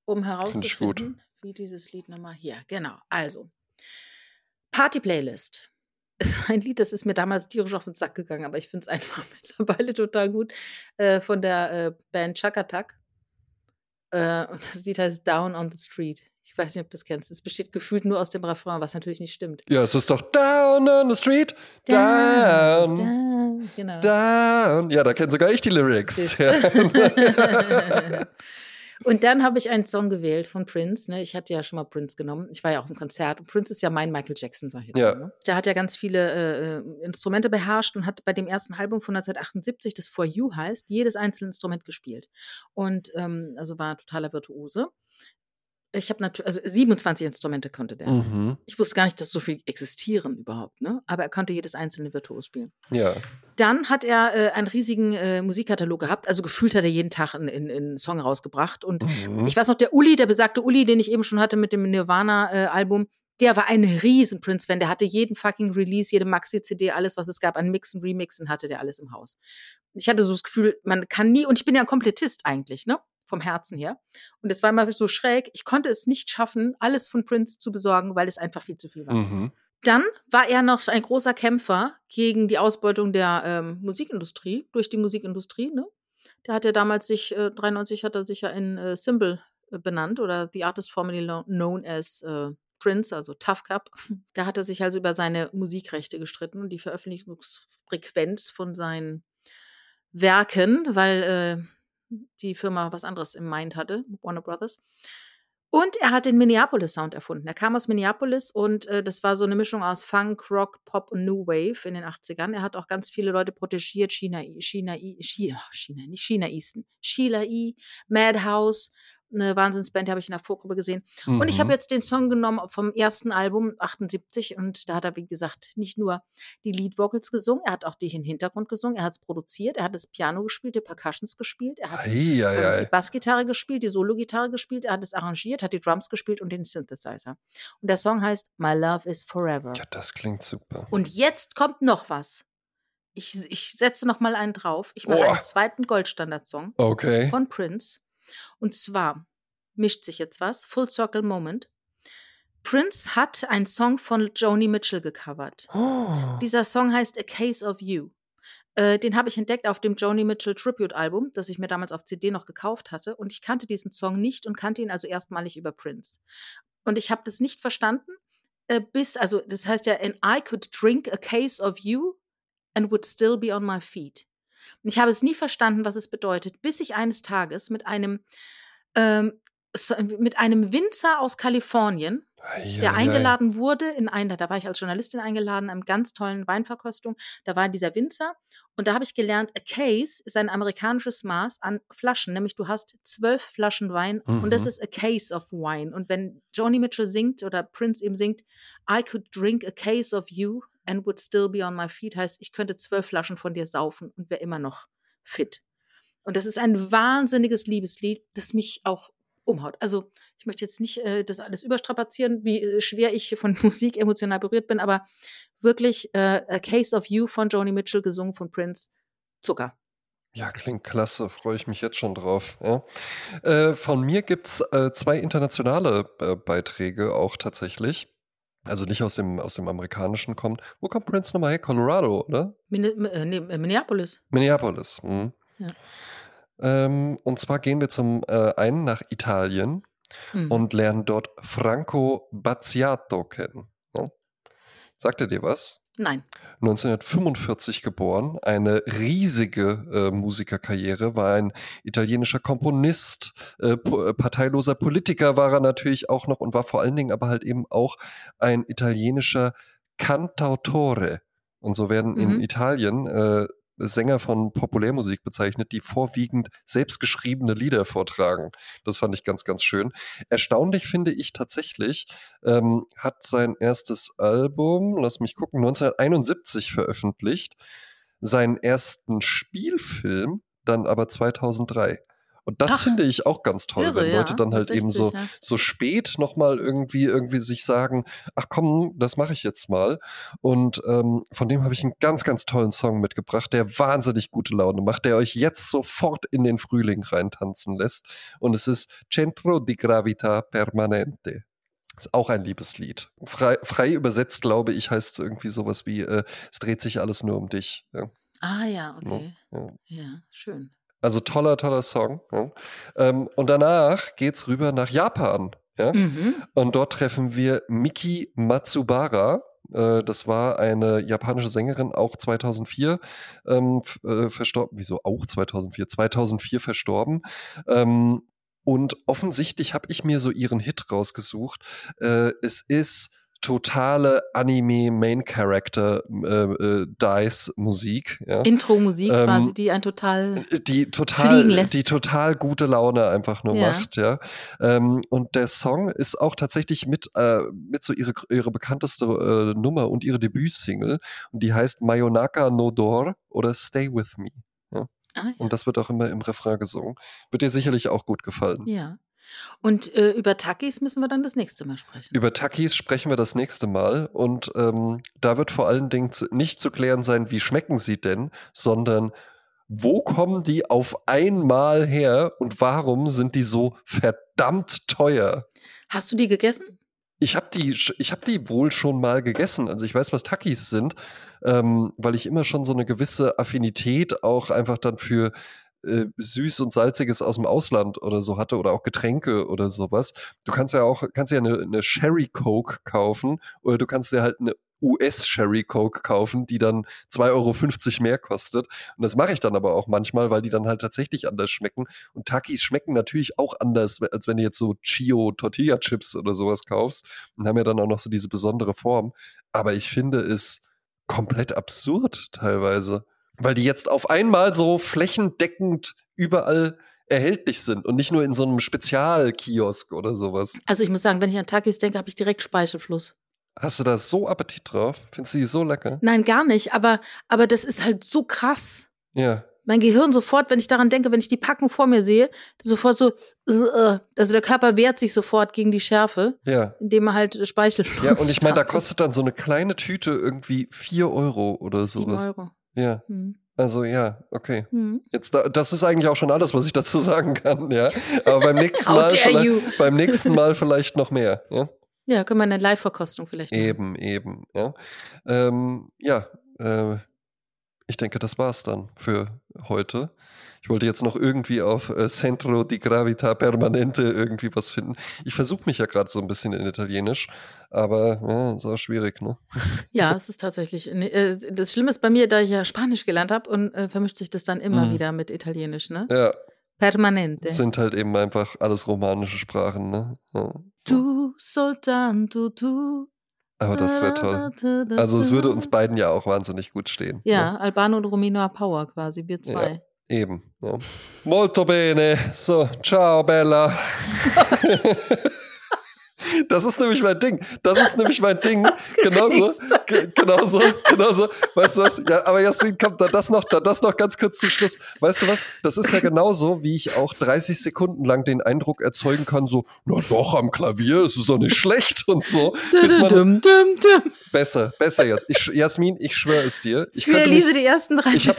um herauszufinden, wie dieses Lied nochmal hier. Genau. Also, Party Playlist ist ein Lied, das ist mir damals tierisch auf den Sack gegangen, aber ich finde es einfach mittlerweile total gut. Äh, von der äh, Band Chuck Attack. Äh, und das Lied heißt Down on the Street. Ich weiß nicht, ob du das kennst. Es besteht gefühlt nur aus dem Refrain, was natürlich nicht stimmt. Ja, es ist doch Down on the Street, down, down. Genau. down. Ja, da kenne sogar ich die Lyrics. Ja. Und dann habe ich einen Song gewählt von Prince. Ne? Ich hatte ja schon mal Prince genommen. Ich war ja auch im Konzert. Und Prince ist ja mein Michael Jackson, sag ich jetzt Ja. mal. Ne? Der hat ja ganz viele äh, äh, Instrumente beherrscht und hat bei dem ersten Album von 1978, das For You heißt, jedes einzelne Instrument gespielt. Und ähm, also war totaler Virtuose. Ich habe natürlich, also 27 Instrumente konnte der. Mhm. Ich wusste gar nicht, dass so viel existieren überhaupt, ne? Aber er konnte jedes einzelne virtuos spielen. Ja. Dann hat er äh, einen riesigen äh, Musikkatalog gehabt. Also gefühlt hat er jeden Tag einen, Song rausgebracht. Und Mhm. ich weiß noch, der Uli, der besagte Uli, den ich eben schon hatte mit dem Nirvana-Album, der war ein riesen Prince-Fan. Der hatte jeden fucking Release, jede Maxi-CD, alles, was es gab an Mixen, Remixen, hatte der alles im Haus. Ich hatte so das Gefühl, man kann nie, und ich bin ja ein Komplettist eigentlich, ne? Vom Herzen her. Und es war immer so schräg. Ich konnte es nicht schaffen, alles von Prince zu besorgen, weil es einfach viel zu viel war. Mhm. Dann war er noch ein großer Kämpfer gegen die Ausbeutung der ähm, Musikindustrie, durch die Musikindustrie. Ne? Der hat ja damals sich, äh, 93 hat er sich ja in äh, Symbol äh, benannt oder The Artist formerly known as äh, Prince, also Tough Cup. Da hat er sich also über seine Musikrechte gestritten und die Veröffentlichungsfrequenz von seinen Werken, weil äh, die Firma was anderes im Mind hatte, Warner Brothers. Und er hat den Minneapolis-Sound erfunden. Er kam aus Minneapolis und äh, das war so eine Mischung aus Funk, Rock, Pop und New Wave in den 80ern. Er hat auch ganz viele Leute protegiert. China, China, China, China nicht China Easton. Sheila E., Madhouse, eine Wahnsinnsband, die habe ich in der Vorgruppe gesehen. Und ich habe Mhm. jetzt den Song genommen vom ersten Album, 78, und da hat er, wie gesagt, nicht nur die Lead-Vocals gesungen, er hat auch die im Hintergrund gesungen, er hat es produziert, er hat das Piano gespielt, die Percussions gespielt, er hat ähm, die Eieiei. Bassgitarre gespielt, die Solo-Gitarre gespielt, er hat es arrangiert, hat die Drums gespielt und den Synthesizer. Und der Song heißt My Love is Forever. Ja, das klingt super. Und jetzt kommt noch was. Ich, ich setze noch mal einen drauf. Ich mache Oh. einen zweiten Goldstandard-Song Okay. von Prince. Und zwar mischt sich jetzt was. Full Circle Moment. Prince hat einen Song von Joni Mitchell gecovert. Oh. Dieser Song heißt A Case of You. Äh, den habe ich entdeckt auf dem Joni Mitchell Tribute-Album, das ich mir damals auf CD noch gekauft hatte. Und ich kannte diesen Song nicht und kannte ihn also erstmalig über Prince. Und ich habe das nicht verstanden, äh, bis, also das heißt ja, and I could drink a case of you and would still be on my feet. Und ich habe es nie verstanden, was es bedeutet, bis ich eines Tages mit einem, ähm, mit einem Winzer aus Kalifornien, der Eieiei. eingeladen wurde in einer, da war ich als Journalistin eingeladen, einem ganz tollen Weinverkostung. Da war dieser Winzer und da habe ich gelernt, a case ist ein amerikanisches Maß an Flaschen, nämlich du hast zwölf Flaschen Wein und das Mhm. ist a case of wine. Und wenn Joni Mitchell singt oder Prince eben singt, I could drink a case of you and would still be on my feet, heißt, ich könnte zwölf Flaschen von dir saufen und wäre immer noch fit. Und das ist ein wahnsinniges Liebeslied, das mich auch umhaut. Also ich möchte jetzt nicht äh, das alles überstrapazieren, wie äh, schwer ich von Musik emotional berührt bin, aber wirklich äh, A Case of You von Joni Mitchell gesungen von Prince, Zucker. Ja, klingt klasse, freue ich mich jetzt schon drauf. Ja. Äh, von mir gibt es äh, zwei internationale äh, Beiträge auch tatsächlich. Also nicht aus dem, aus dem amerikanischen kommt. Wo kommt Prince nochmal her? Colorado, oder? Min äh, nee, äh, Minneapolis. Minneapolis. Mhm. Ja. Ähm, und zwar gehen wir zum äh, einen nach Italien Mhm. und lernen dort Franco Bazziato kennen. Ne? Sagt er dir was? Nein. 1945 geboren, eine riesige äh, Musikerkarriere, war ein italienischer Komponist, äh, po äh, parteiloser Politiker war er natürlich auch noch und war vor allen Dingen aber halt eben auch ein italienischer Cantautore. Und so werden in Mhm. Italien äh, Sänger von Populärmusik bezeichnet, die vorwiegend selbstgeschriebene Lieder vortragen. Das fand ich ganz, ganz schön. Erstaunlich finde ich tatsächlich, ähm, hat sein erstes Album, lass mich gucken, 1971 veröffentlicht, seinen ersten Spielfilm dann aber 2003. Und das Ach, finde ich auch ganz toll, irre, wenn Leute ja, dann halt eben 60, so, ja. so spät nochmal irgendwie, irgendwie sich sagen, ach komm, das mache ich jetzt mal. Und ähm, von dem habe ich einen ganz, ganz tollen Song mitgebracht, der wahnsinnig gute Laune macht, der euch jetzt sofort in den Frühling reintanzen lässt. Und es ist Centro di Gravità Permanente. Ist auch ein Liebeslied. Frei, frei übersetzt, glaube ich, heißt es irgendwie sowas wie, äh, es dreht sich alles nur um dich. Ja, Ah ja, ja, okay. ja. Ja, schön. Also toller, toller Song. Ja. Ähm, und danach geht's rüber nach Japan. Ja? Mhm. Und dort treffen wir Miki Matsubara. Äh, Das war eine japanische Sängerin, auch 2004 ähm, äh, verstorben. Wieso auch 2004? 2004 verstorben. Ähm, und offensichtlich habe ich mir so ihren Hit rausgesucht. Äh, es ist totale Anime-Main-Character äh, äh. Ja. Intro-Musik Ähm, quasi, die ein total. die Fliegen total, lässt. die total gute Laune einfach nur Ja. macht, ja. Ähm, und der Song ist auch tatsächlich mit, äh, mit so ihre, ihre bekannteste äh, Nummer und ihre Debütsingle. Und die heißt Mayonaka no Door oder Stay With Me. Ah, ja. Und das wird auch immer im Refrain gesungen. Wird dir sicherlich auch gut gefallen. ja. Und äh, über Takis müssen wir dann das nächste Mal sprechen. Über Takis sprechen wir das nächste Mal und ähm, da wird vor allen Dingen zu, nicht zu klären sein, wie schmecken sie denn, sondern wo kommen die auf einmal her und warum sind die so verdammt teuer? Hast du die gegessen? Ich habe die, ich hab die wohl schon mal gegessen. Also ich weiß, was Takis sind, ähm, weil ich immer schon so eine gewisse Affinität auch einfach dann für äh, süß und salziges aus dem Ausland oder so hatte oder auch Getränke oder sowas. Du kannst ja auch, kannst ja eine, eine Sherry Coke kaufen oder du kannst dir halt eine US Sherry Coke kaufen, die dann 2,50 Euro mehr kostet. Und das mache ich dann aber auch manchmal, weil die dann halt tatsächlich anders schmecken. Und Takis schmecken natürlich auch anders, als wenn du jetzt so Chio Tortilla Chips oder sowas kaufst und haben ja dann auch noch so diese besondere Form. Aber ich finde es komplett absurd teilweise, weil die jetzt auf einmal so flächendeckend überall erhältlich sind und nicht nur in so einem Spezialkiosk oder sowas. Also ich muss sagen, wenn ich an Takis denke, habe ich direkt Speichelfluss. Hast du da so Appetit drauf? Findest du die so lecker? Nein, gar nicht. Aber, aber das ist halt so krass. Ja. Mein Gehirn sofort, wenn ich daran denke, wenn ich die Packung vor mir sehe, sofort so, also der Körper wehrt sich sofort gegen die Schärfe, Ja. indem er halt Speichelfluss Ja, und ich meine, da kostet dann so eine kleine Tüte irgendwie 4 Euro oder sowas. Euro. Ja, Hm. also ja, okay. Hm. Jetzt, da, das ist eigentlich auch schon alles, was ich dazu sagen kann, ja. Aber beim nächsten Mal, vielleicht, beim nächsten Mal vielleicht noch mehr, ja. Ja, können wir eine Live-Verkostung vielleicht machen. Eben, eben, ja. Ähm, ja, äh, ich denke, das war's dann für heute. Ich wollte jetzt noch irgendwie auf äh, Centro di Gravita Permanente irgendwie was finden. Ich versuche mich ja gerade so ein bisschen in Italienisch, aber ja, ist auch schwierig, ne? Ja, es ist tatsächlich. ne, äh, Das Schlimme ist bei mir, da ich ja Spanisch gelernt habe und äh, vermischt sich das dann immer Mhm. wieder mit Italienisch, ne? Ja, Permanente. es sind halt eben einfach alles romanische Sprachen, ne? Ja. Tu soltanto tu. Aber das wäre toll. Also es würde uns beiden ja auch wahnsinnig gut stehen. Ja, Ne? Albano und Romina Power quasi, wir zwei. Eben. Ja. Molto bene. So, ciao Bella. Das ist nämlich mein Ding. Das ist nämlich mein Ding. Genauso, ge- genauso, genauso. Weißt du was? Ja, aber Jasmin, kommt da das noch, da das noch ganz kurz zum Schluss. Weißt du was? Das ist ja genauso, wie ich auch 30 Sekunden lang den Eindruck erzeugen kann, so, na doch, am Klavier, das ist doch nicht schlecht und so. Dum, dum, dum. besser, besser, ich, Jasmin, ich schwöre es dir. Ich mich, Elise die ersten drei ich,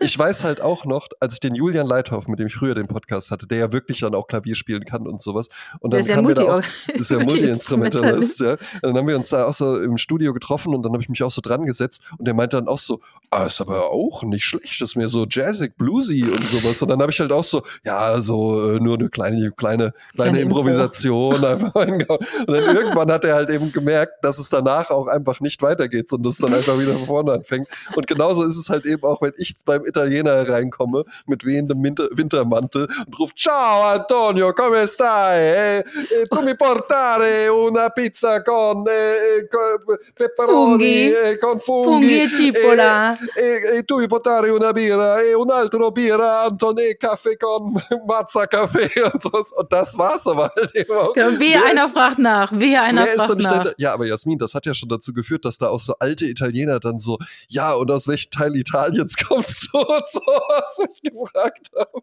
ich weiß halt auch noch, als ich den Julian Leithoff, mit dem ich früher den Podcast hatte, der ja wirklich dann auch Klavier spielen kann und sowas. Und Der dann ist ja da auch, Multi- ist ja Multi-Instrumentalist, ja. Dann haben wir uns da auch so im Studio getroffen und dann habe ich mich auch so dran gesetzt und der meinte dann auch so, ah, ist aber auch nicht schlecht, ist mir so jazzig, bluesy und sowas. Und dann habe ich halt auch so, ja, so äh, nur eine kleine, kleine, kleine Impro. Improvisation einfach eingehauen. Und dann irgendwann hat er halt eben gemerkt, dass es danach auch einfach nicht weitergeht, sondern dass es dann einfach wieder von vorne anfängt. Und genauso ist es halt eben auch, wenn ich beim Italiener reinkomme mit wehendem Winter Wintermantel und ruft Ciao Antonio, come stai? Eh, eh, tu mi portare una pizza con eh, eh, co- pepperoni Funghi. eh, con funghi, Funghi e cipolla. e, e, e tu mi portare una birra e un altro birra Antone Kaffee con Mazza Kaffee und so. Und das war's aber halt eben auch. Genau, Wer einer ist- fragt nach. Wehe einer fragt nach. dahinter? Ja, aber Jasmin, das hat ja schon dazu geführt, dass da auch so alte Italiener dann so, ja, und aus welchem Teil Italiens kommst du und so, was mich gefragt haben.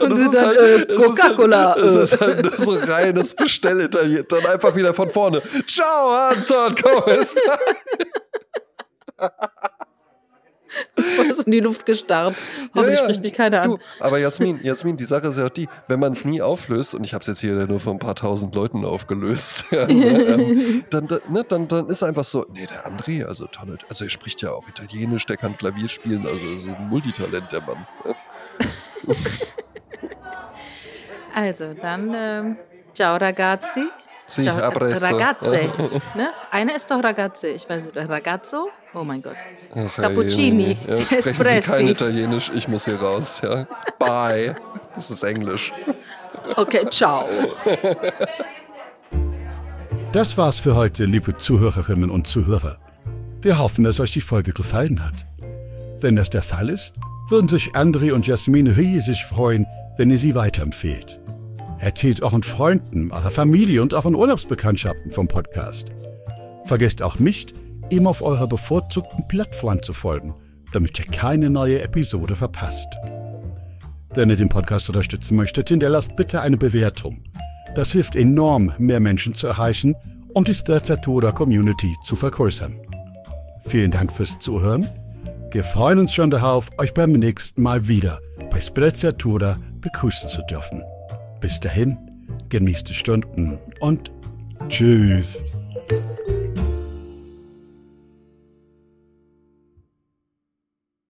Und ist dann, halt- äh, es ist halt- Coca-Cola, Es äh. ist halt nur so reines Bestellitalien. Dann einfach wieder von vorne. Ciao, Anton, come stai? Voll so in die Luft gestarrt. Hoffentlich ja. spricht mich keiner an. Du, aber Jasmin, Jasmin, die Sache ist ja auch die, wenn man es nie auflöst, und ich habe es jetzt hier nur von ein paar tausend Leuten aufgelöst, ja, ne, ähm, dann, dann, ne, dann, dann ist einfach so, nee, der André, also toll, also er spricht ja auch Italienisch, der kann Klavier spielen, also es ist ein Multitalent, der Mann. Also, dann ähm, ciao ragazzi. Sì, Ciao. Ragazze. Ne? Einer ist doch Ragazze. Ich weiß nicht, Ragazzo? Oh mein Gott. Ach, Cappuccini, ja, sprechen Sie Espressi. kein Italienisch, ich muss hier raus, ja. Bye. Das ist Englisch. Okay, ciao. Das war's für heute, liebe Zuhörerinnen und Zuhörer. Wir hoffen, dass euch die Folge gefallen hat. Wenn das der Fall ist, würden sich André und Jasmin riesig freuen, wenn ihr sie weiterempfehlt. Erzählt euren Freunden, eurer Familie und euren Urlaubsbekanntschaften vom Podcast. Vergesst auch nicht, ihm auf eurer bevorzugten Plattform zu folgen, damit ihr keine neue Episode verpasst. Wenn ihr den Podcast unterstützen möchtet, hinterlasst bitte eine Bewertung. Das hilft enorm, mehr Menschen zu erreichen und die Strezzatura Community zu vergrößern. Vielen Dank fürs Zuhören. Wir freuen uns schon darauf, euch beim nächsten Mal wieder bei Sprezzatura begrüßen zu dürfen. Bis dahin, genießt die Stunden und tschüss.